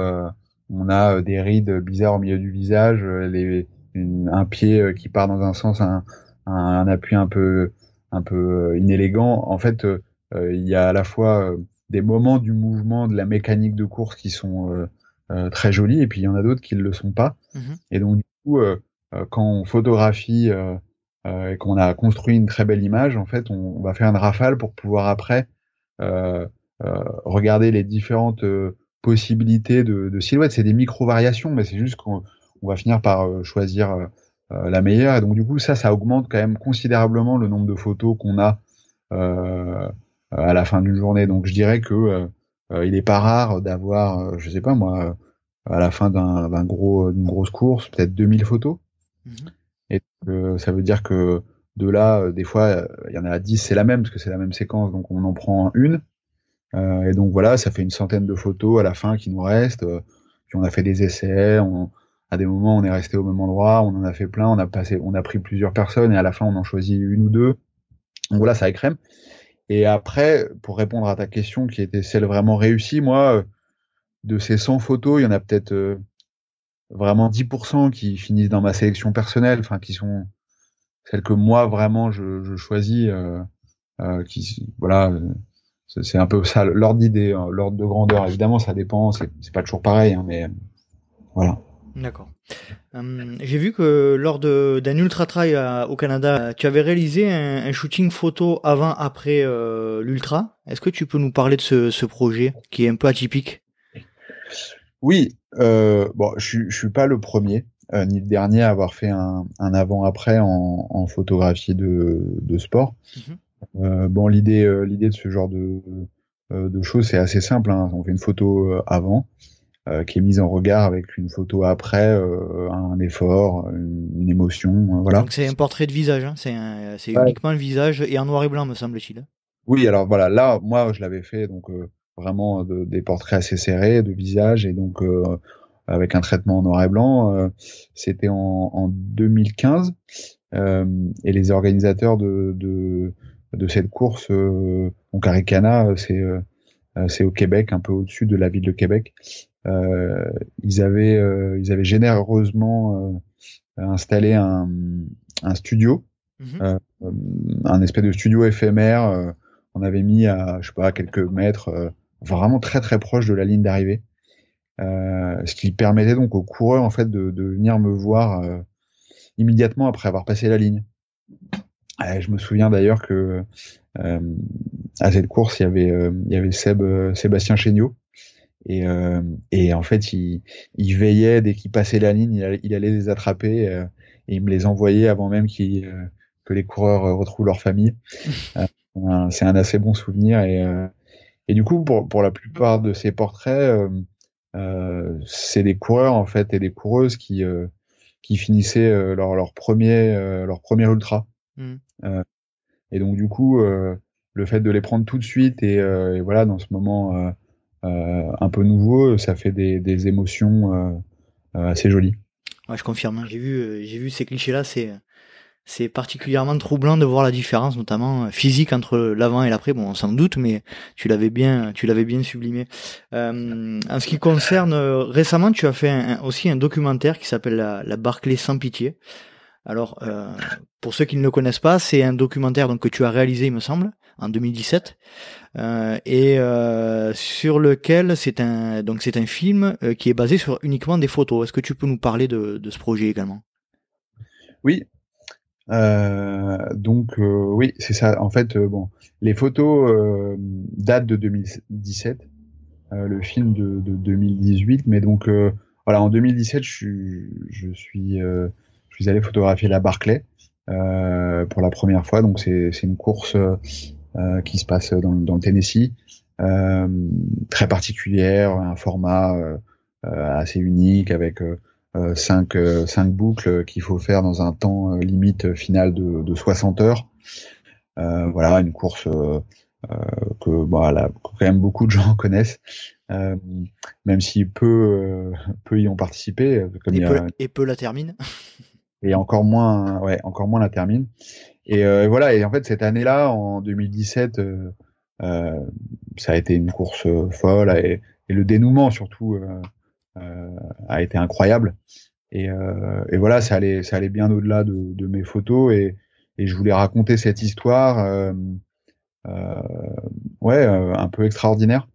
on a des rides bizarres au milieu du visage, les, un pied qui part dans un sens, un, un, appui un peu un peu inélégant. En fait, il y a à la fois des moments du mouvement, de la mécanique de course qui sont très jolis, et puis il y en a d'autres qui ne le sont pas. Mmh et donc du coup, quand on photographie et qu'on a construit une très belle image, en fait, on, va faire une rafale pour pouvoir après euh, euh, regarder les différentes euh, possibilités de, de silhouettes. C'est des micro-variations, mais c'est juste qu'on va finir par choisir la meilleure. Et donc du coup, ça, ça augmente quand même considérablement le nombre de photos qu'on a à la fin d'une journée. Donc je dirais que il est pas rare d'avoir, je sais pas moi, à la fin d'un gros d'une grosse course, peut-être 2000 photos. Mhm. Et ça veut dire que de là, des fois, il y en a 10, c'est la même parce que c'est la même séquence, donc on en prend une. et donc voilà, ça fait une centaine de photos à la fin qui nous restent. puis on a fait des essais, on, à des moments on est resté au même endroit, on en a fait plein, on a passé, on a pris plusieurs personnes et à la fin on en choisit une ou deux. Donc voilà, ça écrème. Et après, pour répondre à ta question qui était celle vraiment réussie, moi, euh, de ces 100 photos, il y en a peut-être euh, vraiment 10% qui finissent dans ma sélection personnelle, enfin qui sont celles que moi vraiment je, choisis, euh, qui voilà, c'est un peu ça l'ordre d'idée, hein, l'ordre de grandeur. Évidemment, ça dépend, c'est pas toujours pareil, hein, mais voilà. D'accord. Euh, j'ai vu que lors d'un ultra trail au Canada, tu avais réalisé un, shooting photo avant-après euh, l'ultra. Est-ce que tu peux nous parler de ce, projet qui est un peu atypique? Oui. Euh, bon, je, je suis pas le premier ni le dernier à avoir fait un, avant-après en, photographie de, sport. Mhm. bon, l'idée l'idée de ce genre de de choses, c'est assez simple. Hein. On fait une photo avant, euh, qui est mise en regard avec une photo après, euh, un effort, une, émotion, euh, voilà. Donc c'est un portrait de visage, hein. c'est c'est uniquement le visage et en noir et blanc me semble-t-il. Oui, alors voilà, là moi je l'avais fait donc vraiment de, des portraits assez serrés de visage et donc avec un traitement en noir et blanc. C'était en, en, 2015 et les organisateurs de, de, de cette course, donc Aricana, c'est c'est au Québec, un peu au-dessus de la ville de Québec. Euh, ils avaient euh, ils avaient généreusement euh, installé un, un studio, mhm. un espèce de studio éphémère. on avait mis à je sais pas quelques mètres, vraiment très très proche de la ligne d'arrivée. Euh, ce qui permettait donc aux coureurs en fait de, de venir me voir euh, immédiatement après avoir passé la ligne. Je me souviens d'ailleurs que euh, à cette course il y avait il y avait Seb, Sébastien Chéniaud et, euh, et en fait, il, il veillait dès qu'il passait la ligne, il allait, il allait les attraper euh, et il me les envoyait avant même qu'il euh, que les coureurs retrouvent leur famille. c'est un assez bon souvenir et, et du coup, pour, pour la plupart de ces portraits, c'est des coureurs en fait et des coureuses qui qui finissaient leur, leur premier leur premier ultra. Mmh. et donc du coup, le fait de les prendre tout de suite et, et voilà dans ce moment euh, un peu nouveau, ça fait des, des émotions euh, euh, assez jolies. Ouais, je confirme. Hein. J'ai vu, j'ai vu ces clichés-là. C'est c'est particulièrement troublant de voir la différence, notamment physique entre l'avant et l'après. Bon, on s'en doute, mais tu l'avais bien, tu l'avais bien sublimé. Euh, en ce qui concerne récemment, tu as fait aussi un documentaire qui s'appelle la, la Barclay sans pitié. Alors, euh, pour ceux qui ne le connaissent pas, c'est un documentaire que tu as réalisé, il me semble, en 2017, euh, et euh, sur lequel c'est un donc c'est un film qui est basé sur uniquement des photos. Est-ce que tu peux nous parler de, ce projet également? Oui. Donc oui, c'est ça. En fait, bon, les photos datent de 2017, le film de, de, 2018, mais donc voilà, en 2017, je suis je suis je suis allé photographier la Barclay euh, pour la première fois. Donc c'est une course euh, qui se passe dans, dans le Tennessee, euh, très particulière, un format euh, assez unique avec cinq, cinq boucles qu'il faut faire dans un temps limite final de, de 60 heures. voilà, une course que, voilà, quand même beaucoup de gens connaissent. Euh, même si peu, peu y ont participé. Comme et, peu, et peu la terminent. et encore moins, ouais, encore moins la termine. Et euh, voilà. Et en fait, cette année-là, en 2017, euh, euh, ça a été une course folle et, le dénouement surtout a été incroyable. Et, et, voilà, ça allait, ça allait bien au-delà de, mes photos et, je voulais raconter cette histoire, euh, euh, ouais, un peu extraordinaire.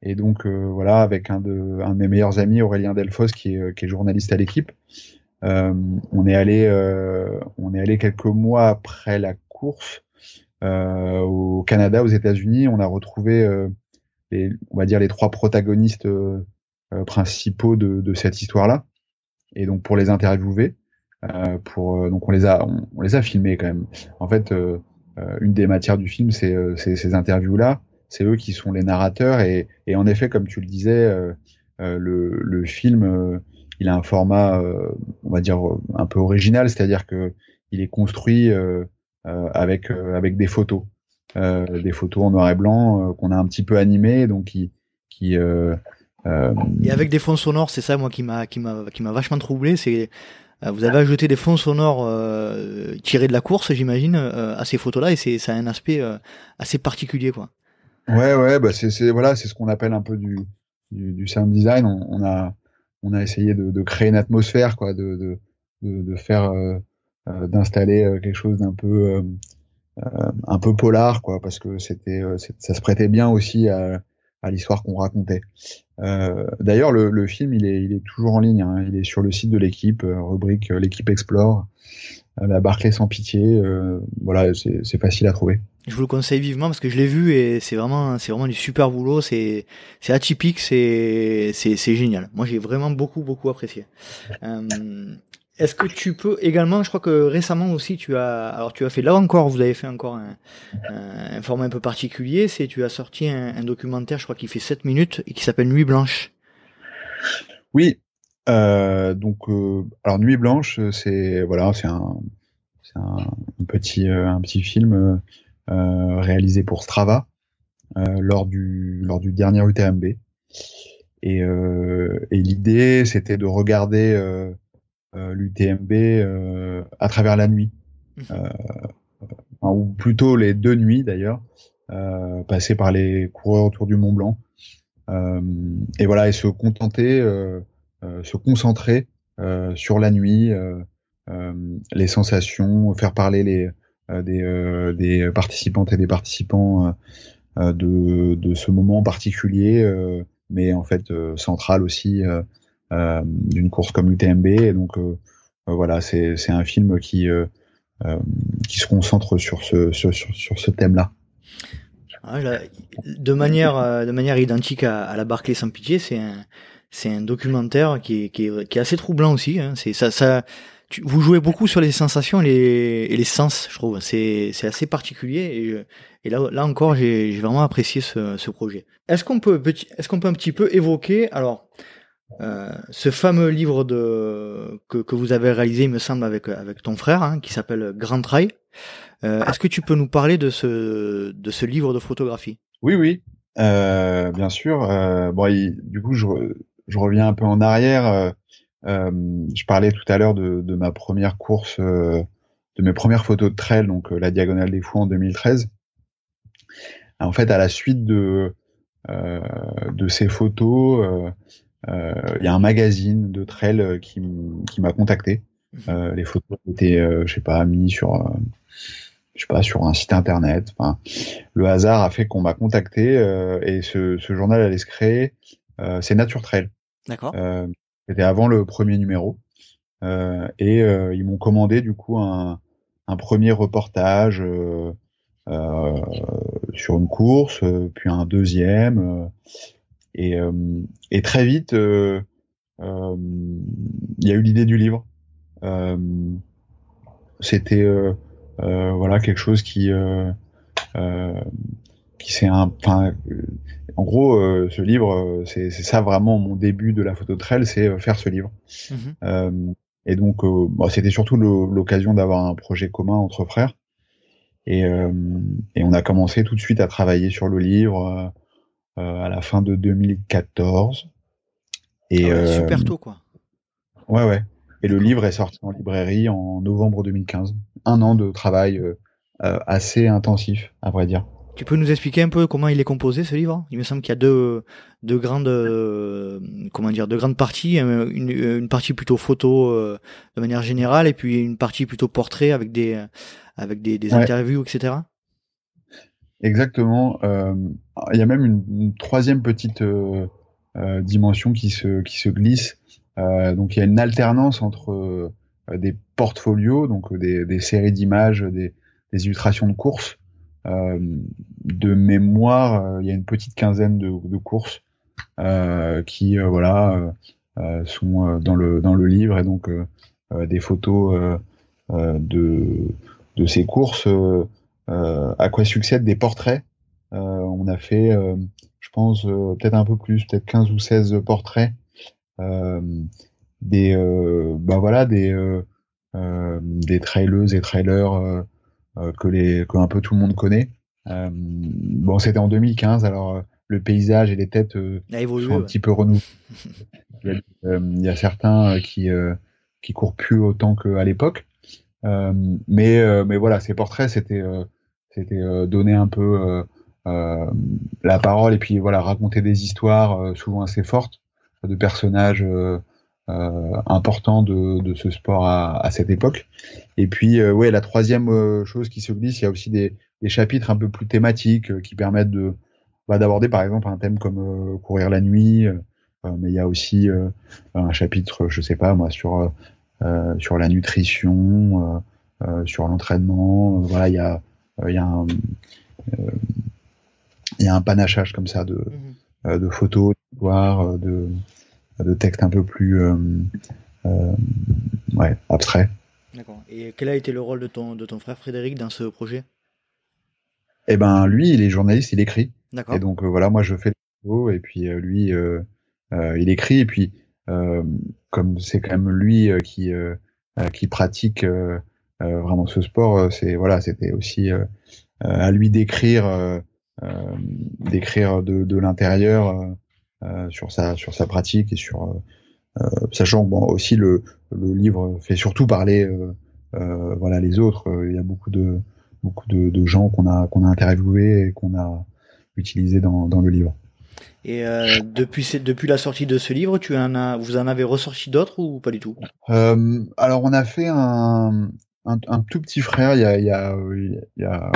Et donc voilà, avec un de, un de mes meilleurs amis, Aurélien Delfos, qui est, qui est journaliste à l'équipe, euh, on est allé, euh, on est allé quelques mois après la course euh, au Canada, aux États-Unis. On a retrouvé, les, on va dire, les trois protagonistes principaux de, cette histoire-là. Et donc pour les interviewer, pour donc on les a, on, les a filmés quand même. En fait, une des matières du film, c'est ces interviews-là c'est eux qui sont les narrateurs et, et, en effet, comme tu le disais, le, le, film, il a un format, on va dire un peu original, c'est-à-dire que il est construit avec avec des photos, des photos en noir et blanc qu'on a un petit peu animées, donc qui qui et avec des fonds sonores, c'est ça moi qui m'a qui m'a qui m'a vachement troublé, c'est euh, vous avez ajouté des fonds sonores euh, tirés de la course, j'imagine, euh, à ces photos-là, et c'est ça a un aspect assez particulier, quoi. Ouais, ouais, bah c'est voilà, c'est ce qu'on appelle un peu du, du, du sound design. On, on, a on a essayé de, créer une atmosphère, quoi, de de, de, faire d'installer quelque chose d'un peu un peu polar, quoi, parce que c'était ça se prêtait bien aussi à l'histoire qu'on racontait. Euh, D'ailleurs, le, film, il est, toujours en ligne. Hein. Il est sur le site de l'équipe, euh, rubrique euh, l'équipe explore, la Barclay sans pitié. voilà, c'est facile à trouver. Je vous le conseille vivement parce que je l'ai vu et c'est vraiment, c'est vraiment du super boulot. C'est, atypique, c'est génial. Moi, j'ai vraiment beaucoup, beaucoup apprécié. Est-ce que tu peux également, je crois que récemment aussi, tu as, alors tu as fait là encore, vous avez fait encore un, format un peu particulier, c'est tu as sorti un, documentaire, je crois qu'il fait 7 minutes et qui s'appelle Nuit Blanche. Oui, euh, donc euh, alors Nuit Blanche, c'est voilà, c'est un, petit euh, un petit film réalisé pour Strava lors du lors du dernier UTMB et, l'idée c'était de regarder l'UTMB euh, à travers la nuit, mhm. euh, ou plutôt les deux nuits d'ailleurs, passer par les coureurs autour du Mont Blanc. et voilà, et se contenter, se concentrer sur la nuit, les sensations, faire parler les des, des, participantes et des participants de, de, ce moment particulier, mais en fait central aussi euh, d'une course comme l'UTMB. Et donc euh, euh, voilà, c'est un film qui qui se concentre sur ce sur, sur, ce thème-là. Ah, de manière de manière identique à, la Barclay sans pitié, c'est un c'est un documentaire qui est, qui est, assez troublant aussi. Hein. C'est ça ça. Vous jouez beaucoup sur les sensations et les, les sens, je trouve. C'est c'est assez particulier et, et là là encore j'ai vraiment apprécié ce, ce projet. Est-ce qu'on peut est-ce qu'on peut un petit peu évoquer alors euh, ce fameux livre que, vous avez réalisé, il me semble, avec avec ton frère, hein, qui s'appelle Grand Trail. Euh, Est-ce que tu peux nous parler de ce de ce livre de photographie? Oui, oui, euh, bien sûr. Bon, du coup, je, je reviens un peu en arrière. Je parlais tout à l'heure de, de, ma première course, de mes premières photos de trail, donc la Diagonale des Fous en 2013. En fait, à la suite de de ces photos, il y a un magazine de trail euh, qui, qui m'a contacté. Mhm. Euh, les photos étaient, je sais pas, mis sur je sais pas, sur un site internet. Enfin, le hasard a fait qu'on m'a contacté et ce, ce, journal allait se créer. Euh, c'est Nature Trail. D'accord. C'était avant le premier numéro et ils m'ont commandé du coup un, un premier reportage sur une course, puis un deuxième. Et, euh, et très vite, euh, euh, il y a eu l'idée du livre. C'était voilà quelque chose qui qui c'est un enfin en gros ce livre c'est ça vraiment mon début de la photo trail c'est faire ce livre. Mmh et donc c'était surtout l'occasion d'avoir un projet commun entre frères. Et, et on a commencé tout de suite à travailler sur le livre euh, à la fin de 2014. Et, ah euh, super tôt, quoi. Ouais, ouais. Et le livre est sorti en librairie en novembre 2015. Un an de travail euh, assez intensif, à vrai dire. Tu peux nous expliquer un peu comment il est composé ce livre? Il me semble qu'il y a deux, deux grandes, comment dire, deux grandes parties. Une, une partie plutôt photo de manière générale, et puis une partie plutôt portrait avec des, avec des, des interviews, etc. Exactement. Euh, il y a même une, troisième petite euh, euh, dimension qui se, qui se glisse. donc il y a une alternance entre des portfolios, donc des, séries d'images, des, illustrations de courses. de mémoire, il y a une petite quinzaine de, courses qui voilà sont dans le dans le livre et donc des photos de de ces courses à quoi succèdent des portraits on a fait, je pense, peut-être un peu plus, peut-être 15 ou 16 portraits des, bah voilà, des des trailers et trailers que les que un peu tout le monde connaît. bon, c'était en 2015, alors le paysage et les têtes euh, sont un petit peu renouvelés. il, y a, certains qui qui courent plus autant qu'à l'époque. mais mais voilà, ces portraits, c'était c'était donner un peu la parole et puis voilà raconter des histoires souvent assez fortes de personnages importants de, de ce sport à, cette époque. Et puis ouais, la troisième chose qui se glisse, il y a aussi des, chapitres un peu plus thématiques qui permettent de bah, d'aborder par exemple un thème comme euh, courir la nuit, euh, euh, mais il y a aussi un chapitre, je sais pas moi, sur sur la nutrition, sur l'entraînement. voilà, il y a il y a un il y a un panachage comme ça de mmh de photos, d'histoires, de de textes un peu plus ouais, abstraits. D'accord. Et quel a été le rôle de ton, de ton frère Frédéric dans ce projet? Eh ben, lui, il est journaliste, il écrit. Et donc euh, voilà, moi je fais le et puis euh, lui euh, il écrit et puis comme c'est quand même lui qui qui pratique vraiment ce sport, c'est voilà, c'était aussi à lui d'écrire d'écrire de, de l'intérieur sur sa sur sa pratique et sur sachant bon aussi le, le livre fait surtout parler voilà les autres il y a beaucoup de beaucoup de, de gens qu'on a qu'on a interviewés et qu'on a utilisé dans, dans le livre. Et euh, depuis, depuis la sortie de ce livre, tu en as, vous en avez ressorti d'autres ou pas du tout? Euh, Alors on a fait un, un, un, tout petit frère il y a, il y a, il y a,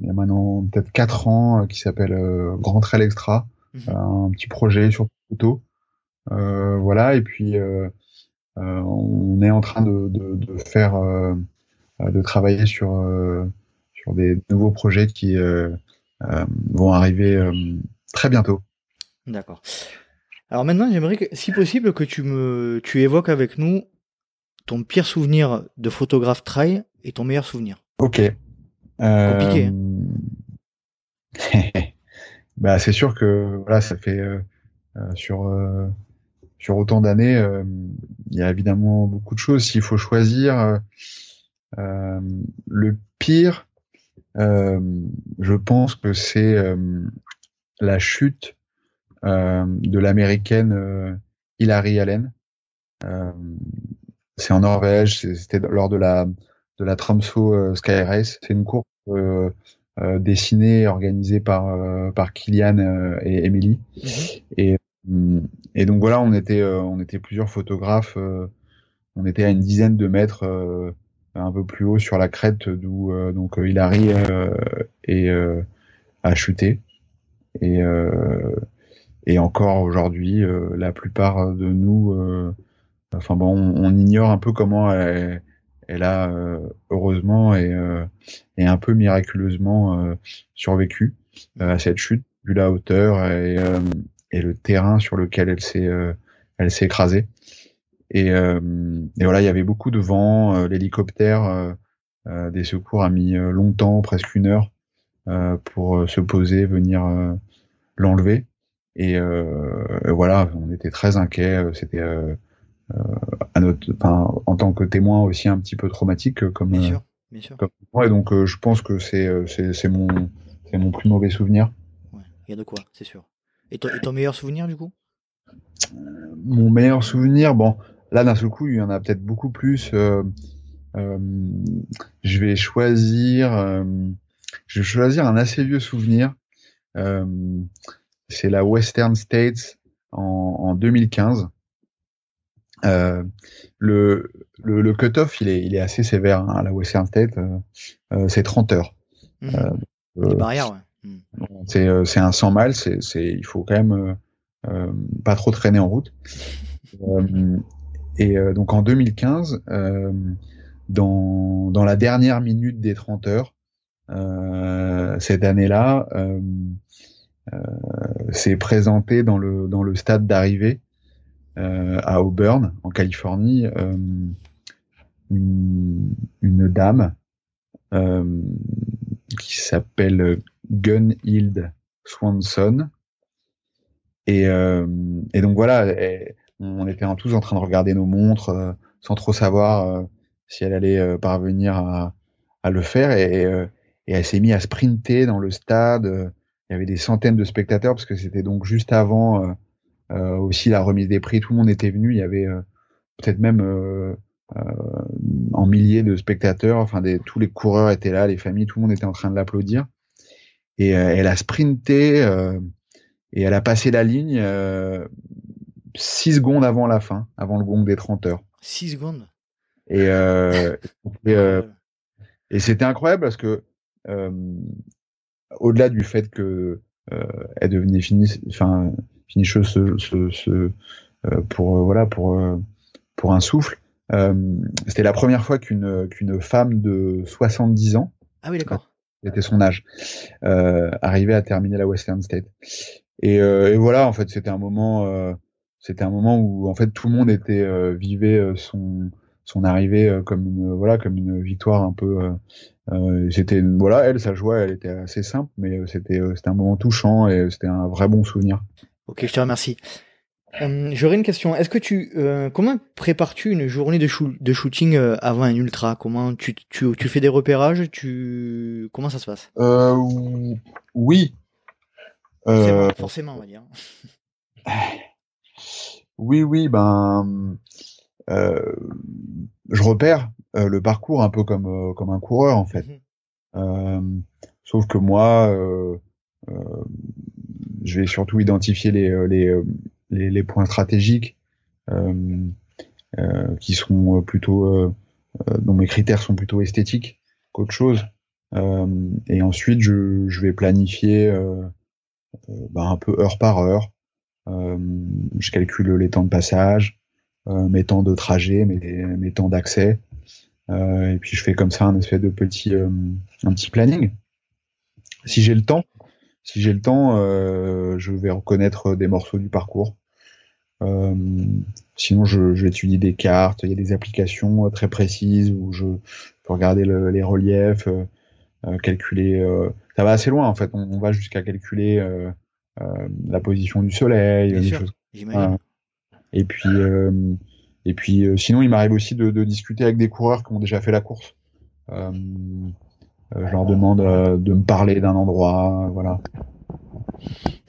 il y a maintenant peut-être 4 ans euh, qui s'appelle euh, Grand Trail Extra, mhm. un petit projet sur photo. Euh, voilà, et puis on est en train de, de, de faire, de travailler sur, sur des nouveaux projets qui euh, vont arriver euh, très bientôt. D'accord. Alors maintenant, j'aimerais, si possible, que tu me, tu évoques avec nous ton pire souvenir de photographe trail et ton meilleur souvenir. Ok. Euh... Compliqué. Hein. bah, c'est sûr que voilà, ça fait euh, sur sur autant d'années, il y a évidemment beaucoup de choses. S'il faut choisir, le pire, euh, je pense que c'est euh, la chute euh, de l'américaine Hilary Allen. C'est en Norvège, c'était lors de la de la Tromsø Sky Race. C'est une course dessinée et organisée par par Kylian et Emily. Mm-hmm. Et et donc voilà, on était on était plusieurs photographes. on était à une dizaine de mètres un peu plus haut sur la crête d'où euh, donc euh, Hilary et euh, a chuté et et encore aujourd'hui la plupart de nous enfin bon on, ignore un peu comment elle, elle a heureusement et, et un peu miraculeusement survécu à cette chute vu la hauteur et, et le terrain sur lequel elle s'est elle s'est écrasée et, euh, et, voilà, il y avait beaucoup de vent. Euh, l'hélicoptère euh, des secours a mis longtemps, presque une heure, pour se poser, venir l'enlever. Et voilà, on était très inquiets. C'était à notre, en tant que témoin aussi un petit peu traumatique comme. Bien sûr, bien sûr. ouais, donc je pense que c'est c'est mon c'est mon plus mauvais souvenir. Ouais, il y a de quoi, c'est sûr. Et, et ton meilleur souvenir du coup? Mon meilleur souvenir, bon, Là, d'un seul coup, il y en a peut-être beaucoup plus. Euh, euh, je vais choisir, euh, je vais choisir un assez vieux souvenir. c'est la Western States en, 2015. Le, le, le cut-off, il est, il est assez sévère hein, à la Western States. c'est 30 heures. Mmh. barrières, ouais. Mmh. C'est un 100 miles, c'est il faut quand même pas trop traîner en route. Et euh, donc en 2015, euh, dans, dans la dernière minute des 30 heures, euh, cette année-là, s'est présenté dans le, dans le stade d'arrivée à Auburn, en Californie, une, une, dame qui s'appelle Gunhild Swanson. Et, donc voilà, on était tous en train de regarder nos montres sans trop savoir si elle allait parvenir à, le faire. Et, elle s'est mise à sprinter dans le stade. Il y avait des centaines de spectateurs parce que c'était donc juste avant euh, aussi la remise des prix. Tout le monde était venu. Il y avait peut-être même en milliers de spectateurs. Enfin, des, tous les coureurs étaient là, les familles, tout le monde était en train de l'applaudir. Et elle a sprinté et elle a passé la ligne 6 secondes avant la fin, avant le gong des 30 heures. 6 secondes? Et, euh, et, euh, et c'était incroyable parce que euh, au-delà du fait que elle devenait finie, enfin ce, ce, pour voilà pour pour un souffle, c'était la première fois qu'une qu'une femme de 70 ans, ah oui d'accord, c'était son âge, arrivait à terminer la Western State. Et, et voilà, en fait, c'était un moment c'était un moment où en fait tout le monde était euh, vivait euh, son son arrivée euh, comme une voilà comme une victoire un peu c'était voilà elle sa joie elle était assez simple mais c'était c'était un moment touchant et c'était un vrai bon souvenir ok je te remercie J'aurais une question. Est-ce que tu comment prépares-tu une journée de, de shooting avant un ultra? Comment tu, tu, tu, fais des repérages? Tu comment ça se passe? Oui. Forcément, on va dire. Oui, oui, ben, euh, je repère euh, le parcours un peu comme euh, comme un coureur en fait. Mmh sauf que moi, je vais surtout identifier les les, les, les points stratégiques qui sont plutôt dont mes critères sont plutôt esthétiques qu'autre chose. et ensuite, je, je vais planifier ben, un peu heure par heure. Euh, je calcule les temps de passage, euh, mes temps de trajet, mes, mes temps d'accès. Euh, et puis je fais comme ça un espèce de petit, un petit planning. Si j'ai le temps, si j'ai le temps, je vais reconnaître des morceaux du parcours. Euh, sinon, je, je étudie des cartes. Il y a des applications très précises où je peux regarder le, les reliefs, euh, calculer. ça va assez loin en fait. On, on va jusqu'à calculer euh, la position du soleil, des choses. Et puis, euh, et puis euh, sinon, il m'arrive aussi de, de, discuter avec des coureurs qui ont déjà fait la course. Je leur demande de me parler d'un endroit, voilà.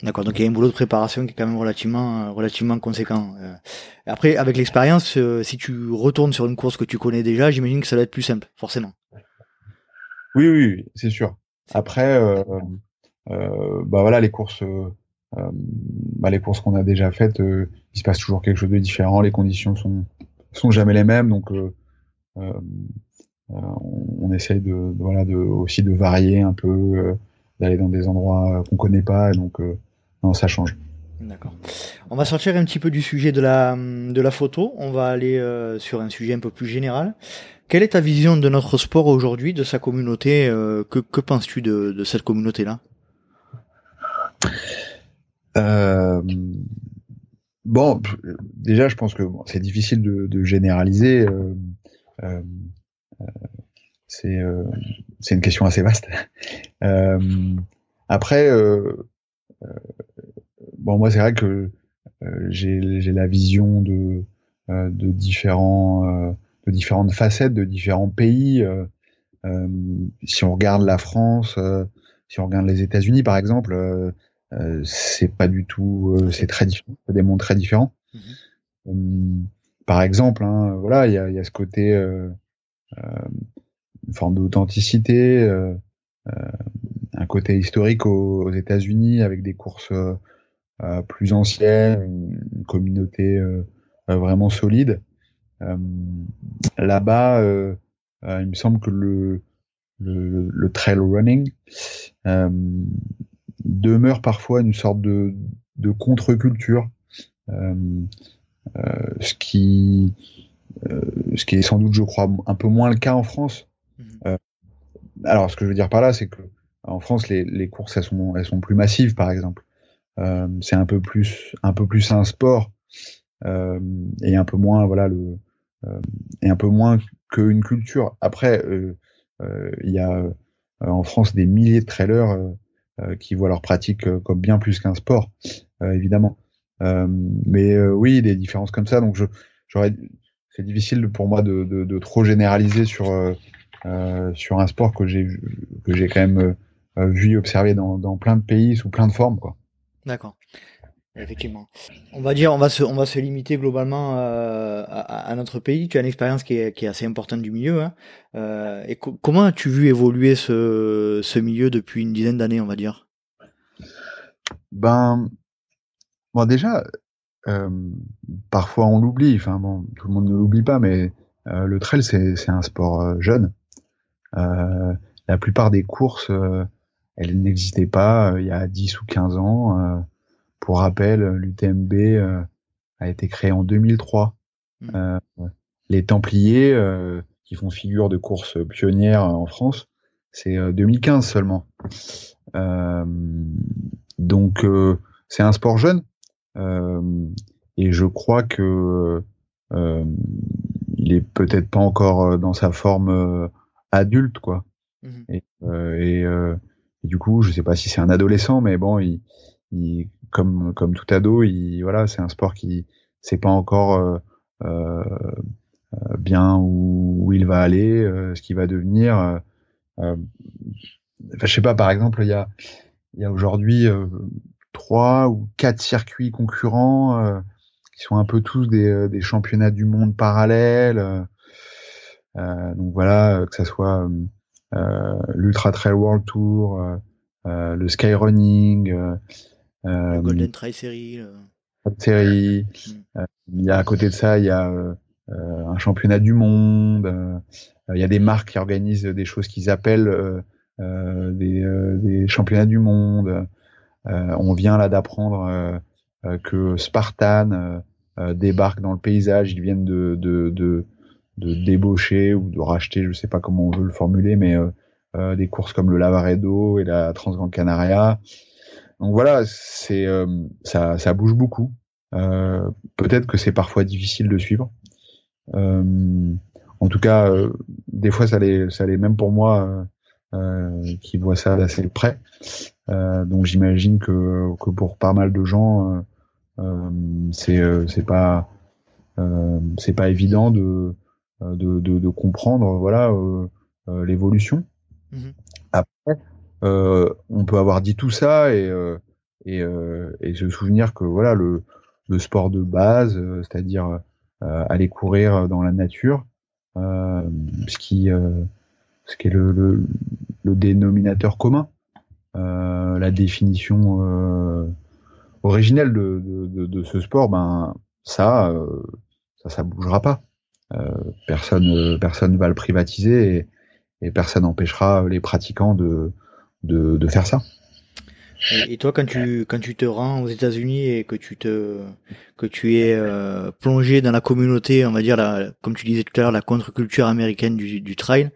D'accord, donc il y a un boulot de préparation qui est quand même relativement, relativement conséquent. Après, avec l'expérience, si tu retournes sur une course que tu connais déjà, j'imagine que ça va être plus simple, forcément. Oui, oui, c'est sûr. Après, euh, bah voilà, les courses, euh, euh, bah les courses qu'on a déjà faites, il se passe toujours quelque chose de différent. Les conditions sont sont jamais les mêmes, donc on, essaye de, voilà de aussi de varier un peu, d'aller dans des endroits qu'on connaît pas, donc non, ça change. D'accord. On va sortir un petit peu du sujet de la, de la photo. On va aller sur un sujet un peu plus général. Quelle est ta vision de notre sport aujourd'hui, de sa communauté Que, que penses-tu de, de cette communauté-là? Euh, bon, déjà, je pense que c'est difficile de, de généraliser. Euh, euh, euh c'est euh, une question assez vaste. après, bon, moi, c'est vrai que j'ai la vision de de différents de différentes facettes, de différents pays. si on regarde la France, si on regarde les États-Unis, par exemple, euh, c'est pas du tout, euh, c'est très différent, des mondes très différents. Mhm. Hum, par exemple, hein, voilà, il y a, y a, ce côté euh, une forme d'authenticité, un côté historique aux, États-Unis avec des courses plus anciennes, une, communauté vraiment solide. Là-bas, il me semble que le, trail running demeure parfois une sorte de, contre-culture, euh, euh, ce qui euh, ce qui est sans doute, je crois, un peu moins le cas en France. Mhm. alors, ce que je veux dire par là, c'est que en France, les, les courses, elles sont, elles sont plus massives, par exemple. c'est un peu plus, un peu plus un sport et un peu moins, voilà, le et un peu moins qu'une culture. Après, il y a en France des milliers de trailers qui voient leur pratique comme bien plus qu'un sport, évidemment. mais oui, des différences comme ça. Donc je, j'aurais, c'est difficile pour moi de, de, de trop généraliser sur sur un sport que j'ai que j'ai quand même vu observé dans, dans plein de pays sous plein de formes, quoi. D'accord. Effectivement. On va dire, on va se, on va se limiter globalement euh, à, à, notre pays. Tu as une expérience qui est, qui est assez importante du milieu. Hein. Euh, et comment as-tu vu évoluer ce, ce milieu depuis une dizaine d'années, on va dire? Ben, bon déjà, euh, parfois on l'oublie. Enfin bon, tout le monde ne l'oublie pas, mais euh, le trail c'est un sport euh, jeune. la plupart des courses, elles n'existaient pas il y a 10 ou 15 ans pour rappel, l'UTMB euh, a été créé en 2003. Hmm. Euh, les Templiers, euh, qui font figure de course pionnière en France, c'est 2015 seulement. donc c'est un sport jeune et je crois que il est peut-être pas encore dans sa forme adulte quoi. Hmm. Et, et, du coup, je sais pas si c'est un adolescent, mais bon, il, il, comme comme tout ado, il, voilà, c'est un sport qui sait pas encore euh, euh, euh bien où, où, il va aller, euh, ce qu'il va devenir. Euh, enfin, je sais pas, par exemple, il y a il y a aujourd'hui trois ou quatre circuits concurrents qui sont un peu tous des, des championnats du monde parallèles. donc voilà, que ça soit l'Ultra Trail World Tour, le Skyrunning, euh, Golden Trail Series. Série. Mm. Euh, il y a à côté de ça, il y a euh, un championnat du monde. il y a des marques qui organisent des choses qu'ils appellent des, des, championnats du monde. On vient là d'apprendre que Spartan débarque dans le paysage. Ils viennent de, de, de, de, débaucher ou de racheter, je sais pas comment on veut le formuler, mais des courses comme le Lavaredo et la Transgrande Canaria. Donc voilà, c'est euh, ça, ça bouge beaucoup. Euh, peut-être que c'est parfois difficile de suivre. Euh, en tout cas, des fois, ça l'est, ça l'est même pour moi qui vois ça d'assez près. donc j'imagine que, que pour pas mal de gens, c'est c'est pas c'est pas évident de de, de, de comprendre voilà l'évolution. Mmh Après, euh, on peut avoir dit tout ça et, euh, et, euh, et, se souvenir que voilà le, le sport de base, c'est-à-dire aller courir dans la nature, ce qui ce qui est le, le, le dénominateur commun, la définition originelle de, de, de, ce sport, ben ça, ça, ça bougera pas. personne, personne va le privatiser et, personne n'empêchera les pratiquants de, de, faire ça. Et, toi, quand tu quand tu te rends aux États-Unis et que tu te que tu es euh, plongé dans la communauté, on va dire la, comme tu disais tout à l'heure, la contre-culture américaine du, du trail,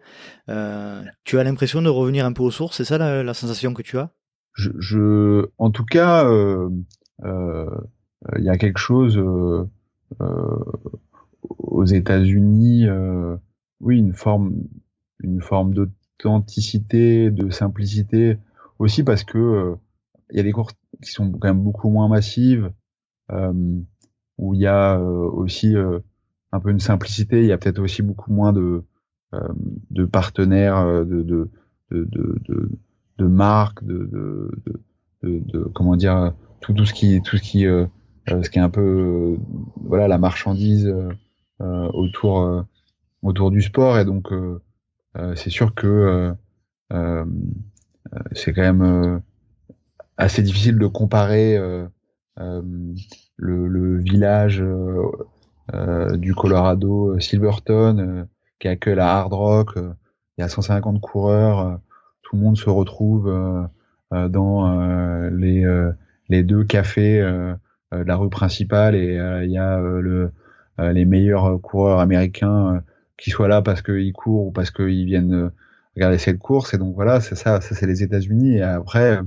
euh, tu as l'impression de revenir un peu aux sources. C'est ça la, sensation que tu as? Je, en tout cas, euh, il y a quelque chose aux États-Unis, oui, une forme une forme d'authenticité, de simplicité, aussi parce que il y a des courses qui sont quand même beaucoup moins massives, euh, où il y a euh, aussi un peu une simplicité. Il y a peut-être aussi beaucoup moins de de partenaires, de de de, de, de marques, de, de, comment dire tout, tout ce qui tout ce qui ce qui est un peu voilà la marchandise autour autour du sport et donc euh, c'est sûr que euh, euh, c'est quand même assez difficile de comparer le, village du Colorado, Silverton, qui accueille la Hard Rock. il y a 150 coureurs. tout le monde se retrouve dans les, les deux cafés de la rue principale et il y a le, les meilleurs coureurs américains qu'ils soient là parce qu'ils courent ou parce qu'ils viennent euh, regarder cette course. Et donc voilà, c'est ça, ça c'est les États-Unis. Et après,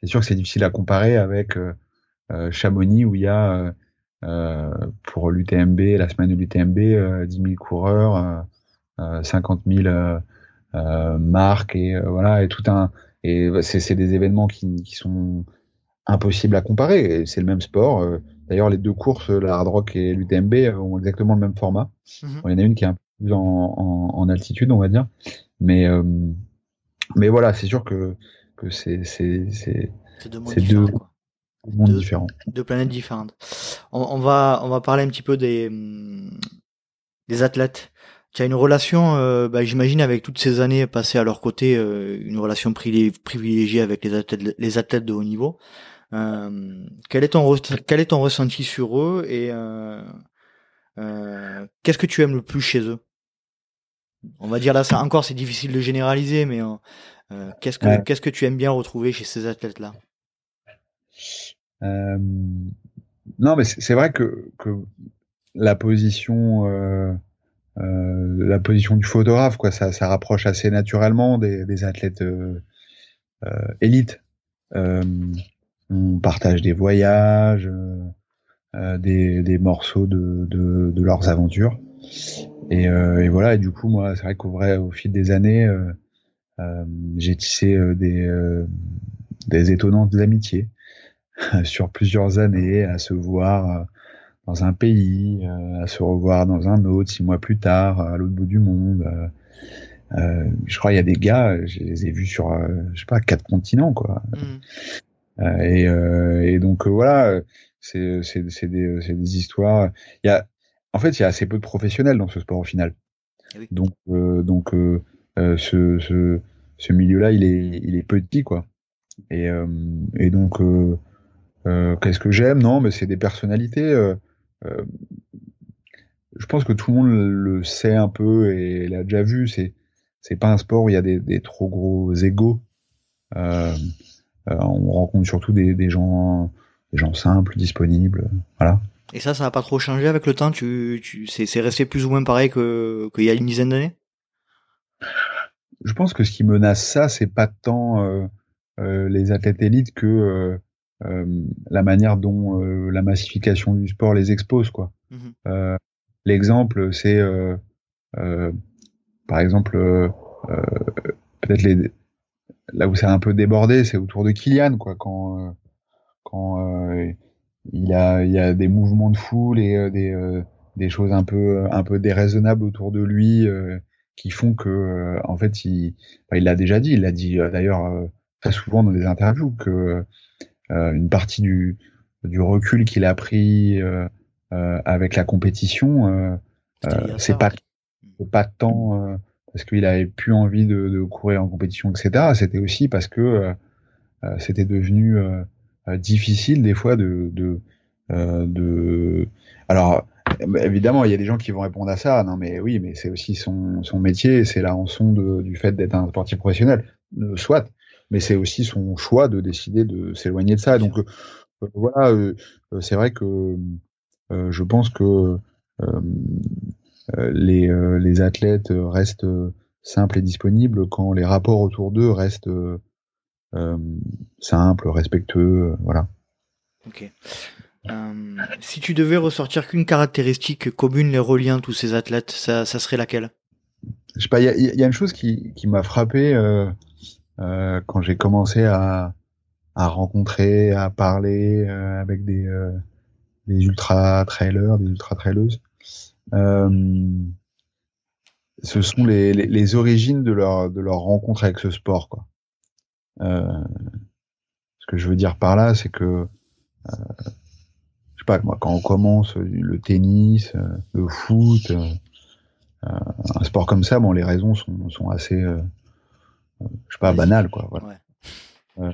c'est sûr que c'est difficile à comparer avec euh, euh Chamonix où il y a euh, pour l'UTMB, la semaine de l'UTMB, 10 000 coureurs, 50 000 marques et voilà et tout un et bah, c'est des événements qui, qui, sont impossibles à comparer. C'est le même sport. D'ailleurs, les deux courses, la Hard Rock et l'UTMB, ont exactement le même format. Mhm. il y en a une qui est un peu plus en, en, en altitude, on va dire. Mais, mais voilà, c'est sûr que, que c'est deux mondes différents. Deux, quoi. mondes différents. Deux planètes différentes. On, on, va, on va parler un petit peu des, des athlètes. Tu as une relation, euh, bah, j'imagine, avec toutes ces années passées à leur côté, euh, une relation privilégiée avec les athlètes, les athlètes de haut niveau. Euh, quel, est ton quel est ton ressenti sur eux et qu'est-ce que tu aimes le plus chez eux? On va dire là, ça encore, c'est difficile de généraliser, mais euh, qu'est-ce que qu'est-ce que tu aimes bien retrouver chez ces athlètes-là? Non, mais c'est vrai que, que la position euh, la position du photographe, quoi. Ça, ça rapproche assez naturellement des, des athlètes euh, euh élites. Euh, on partage des voyages, des, des, morceaux de, de, de, leurs aventures. Et, et, voilà. Et du coup, moi, c'est vrai qu'au vrai, au fil des années, j'ai tissé des, des étonnantes amitiés sur plusieurs années à se voir dans un pays, euh, à se revoir dans un autre six mois plus tard, à l'autre bout du monde. Euh, euh je crois il y a des gars, je les ai vus sur, euh, je sais pas, quatre continents, quoi. Mm. Et, et, donc voilà, c'est des, des histoires. Il y a, en fait, il y a assez peu de professionnels dans ce sport au final. Eh donc donc ce, ce, milieu-là, il est petit, quoi. Et, et donc qu'est-ce que j'aime? Non, mais c'est des personnalités. Euh, je pense que tout le monde le sait un peu et l'a déjà vu. C'est c'est pas un sport où il y a des, trop gros égaux. Euh, euh, on rencontre surtout des, gens simples, disponibles, voilà. Et ça, ça n'a pas trop changé avec le temps? C'est resté plus ou moins pareil que qu'il y a une dizaine d'années? Je pense que ce qui menace ça, c'est pas tant euh, euh, les athlètes élites que euh, la manière dont la massification du sport les expose quoi. Euh, l'exemple c'est par exemple peut-être les là où c'est un peu débordé c'est autour de Kylian quoi quand quand il a il y a des mouvements de foule et des des choses un peu un peu déraisonnables autour de lui qui font que en fait il l'a déjà dit il l'a dit d'ailleurs très souvent dans des interviews que euh, une partie du, du recul qu'il a pris euh, euh, avec la compétition, c'est pas pas tant parce qu'il avait plus envie de, de, courir en compétition, etc. C'était aussi parce que c'était devenu difficile des fois de, de, de... alors évidemment il y a des gens qui vont répondre à ça non mais oui mais c'est aussi son, son métier c'est la rançon de, du fait d'être un sportif professionnel soit mais c'est aussi son choix de décider de s'éloigner de ça. Donc euh, euh, voilà, euh, c'est vrai que je pense que les, les athlètes restent simples et disponibles quand les rapports autour d'eux restent simples, respectueux, voilà. Ok. Si tu devais ressortir qu'une caractéristique commune les reliant tous ces athlètes, ça, serait laquelle? Je sais pas, il y a, une chose qui, qui m'a frappé euh, euh, quand j'ai commencé à, à rencontrer, à parler euh, avec des, euh, des ultra trailers, des ultra traileuses, ce sont les, les, origines de leur de leur rencontre avec ce sport. Euh, ce que je veux dire par là, c'est que euh, pas moi quand on commence le tennis, le foot, euh, un sport comme ça, bon les raisons sont, sont assez je sais pas, banal, quoi. Voilà. Euh,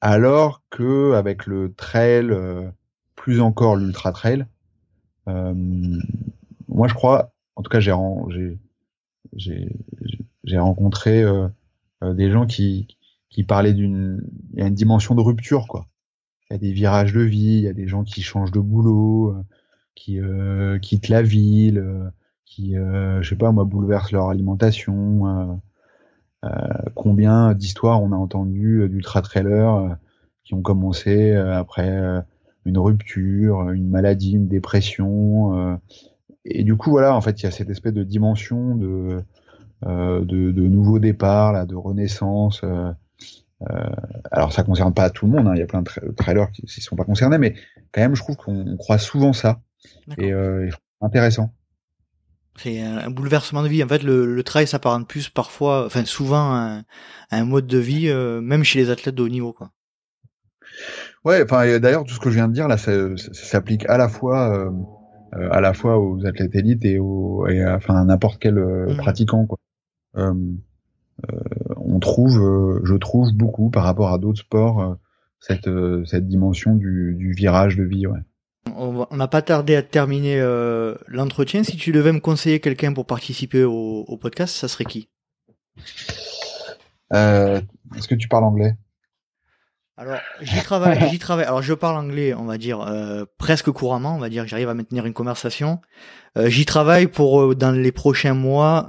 alors que avec le trail, euh, plus encore l'ultra trail, euh, moi je crois, en tout cas j'ai j'ai rencontré des gens qui qui parlaient d'une il y a une dimension de rupture quoi. Y a des virages de vie, il y a des gens qui changent de boulot, qui quittent la ville, qui je sais pas moi bouleversent leur alimentation euh, combien d'histoires on a entendu euh, d'ultra trailers euh, qui ont commencé après une rupture, une maladie, une dépression. et du coup, voilà, en fait, il y a cette espèce de dimension de, de, de nouveau départ, là, de renaissance, alors ça concerne pas tout le monde, hein, il y a plein de trailers qui ne sont pas concernés, mais quand même je trouve qu'on croit souvent ça et, et intéressant. C'est un bouleversement de vie. En fait, le, le trail s'apparente plus parfois, enfin souvent, à un, mode de vie, euh, même chez les athlètes de haut niveau, quoi. Ouais, enfin d'ailleurs tout ce que je viens de dire là, ça, s'applique à la fois, euh, euh, à la fois aux athlètes élites et aux, et enfin à n'importe quel mmh. pratiquant, quoi. On trouve, je trouve beaucoup par rapport à d'autres sports cette cette dimension du, du virage de vie, ouais. On n'a pas tardé à terminer euh, l'entretien. Si tu devais me conseiller quelqu'un pour participer au, podcast, ça serait qui? Euh, Est-ce que tu parles anglais? Alors, j'y travaille, j'y travaille. Alors, je parle anglais, on va dire euh, presque couramment. On va dire, j'arrive à maintenir une conversation. j'y travaille pour dans les prochains mois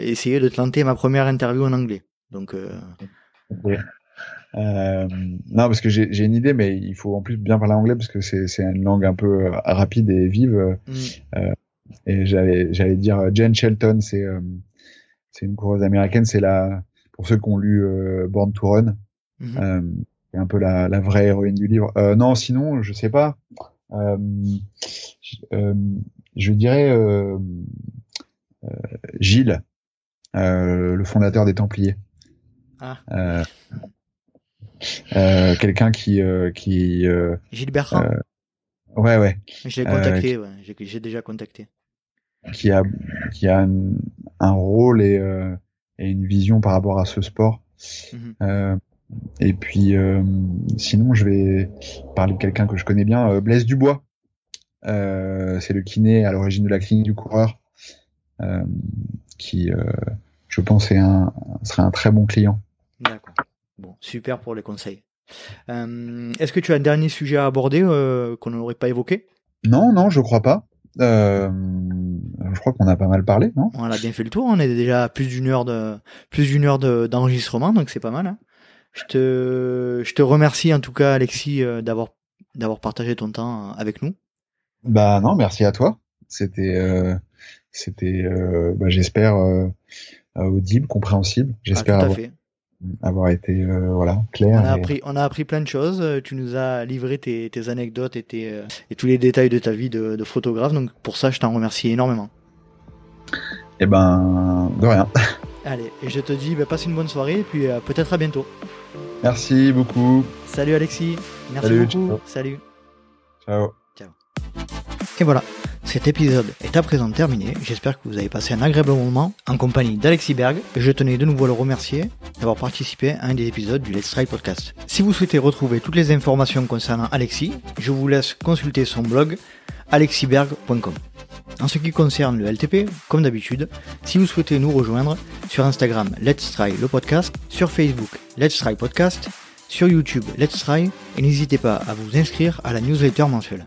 essayer de tenter ma première interview en anglais. Donc. Euh, non, parce que j'ai une idée, mais il faut en plus bien parler anglais parce que c'est une langue un peu euh, rapide et vive. Mm. Euh, et j'allais dire euh, Jane Shelton, c'est c'est une coureuse américaine, c'est la pour ceux qui ont lu Born to Run, mm-hmm. c'est un peu la, la, vraie héroïne du livre. non, sinon, je sais pas. je dirais Gilles, le fondateur des Templiers. Ah. Euh, quelqu'un qui euh, qui euh, Gilles Bertrand. ouais ouais. Je l'ai contacté, ouais. j'ai déjà contacté. Qui a qui a un, rôle et et une vision par rapport à ce sport. Mhm. et puis sinon je vais parler de quelqu'un que je connais bien, Blaise Dubois. c'est le kiné à l'origine de la clinique du coureur, qui, je pense, est un, serait un très bon client. D'accord. Bon, super pour les conseils. Euh, est-ce que tu as un dernier sujet à aborder euh, qu'on n'aurait pas évoqué? Non, non, je crois pas. Euh, je crois qu'on a pas mal parlé, non? On a bien fait le tour. On est déjà à plus d'une heure de plus d'une heure d'enregistrement, donc c'est pas mal. Hein. je te je te remercie en tout cas, Alexis, d'avoir d'avoir partagé ton temps avec nous. Bah non, merci à toi. C'était c'était bah, j'espère audible, compréhensible. Ah, j'espère. tout à fait avoir été euh, voilà clair. On a, appris, on a appris plein de choses. Tu nous as livré tes, tes anecdotes et, tes, euh, et tous les détails de ta vie de, de photographe. Donc pour ça, je t'en remercie énormément. Eh ben, de rien. Allez, et je te dis, bah, passe une bonne soirée et puis euh, peut-être à bientôt. Merci beaucoup. Salut Alexis. Merci beaucoup. Salut. Ciao. Ciao. Et voilà, cet épisode est à présent terminé. J'espère que vous avez passé un agréable moment en compagnie d'Alexis Berg. Je tenais de nouveau à le remercier d'avoir participé à un des épisodes du Let's Try Podcast. Si vous souhaitez retrouver toutes les informations concernant Alexis, je vous laisse consulter son blog alexiberg.com. En ce qui concerne le LTP, comme d'habitude, si vous souhaitez nous rejoindre sur Instagram Let's Try le podcast, sur Facebook Let's Try Podcast, sur YouTube Let's Try et n'hésitez pas à vous inscrire à la newsletter mensuelle.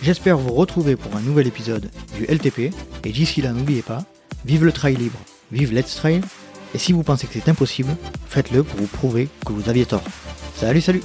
J'espère vous retrouver pour un nouvel épisode du LTP, et d'ici là n'oubliez pas, vive le trail libre, vive Let's Trail, et si vous pensez que c'est impossible, faites-le pour vous prouver que vous aviez tort. Salut salut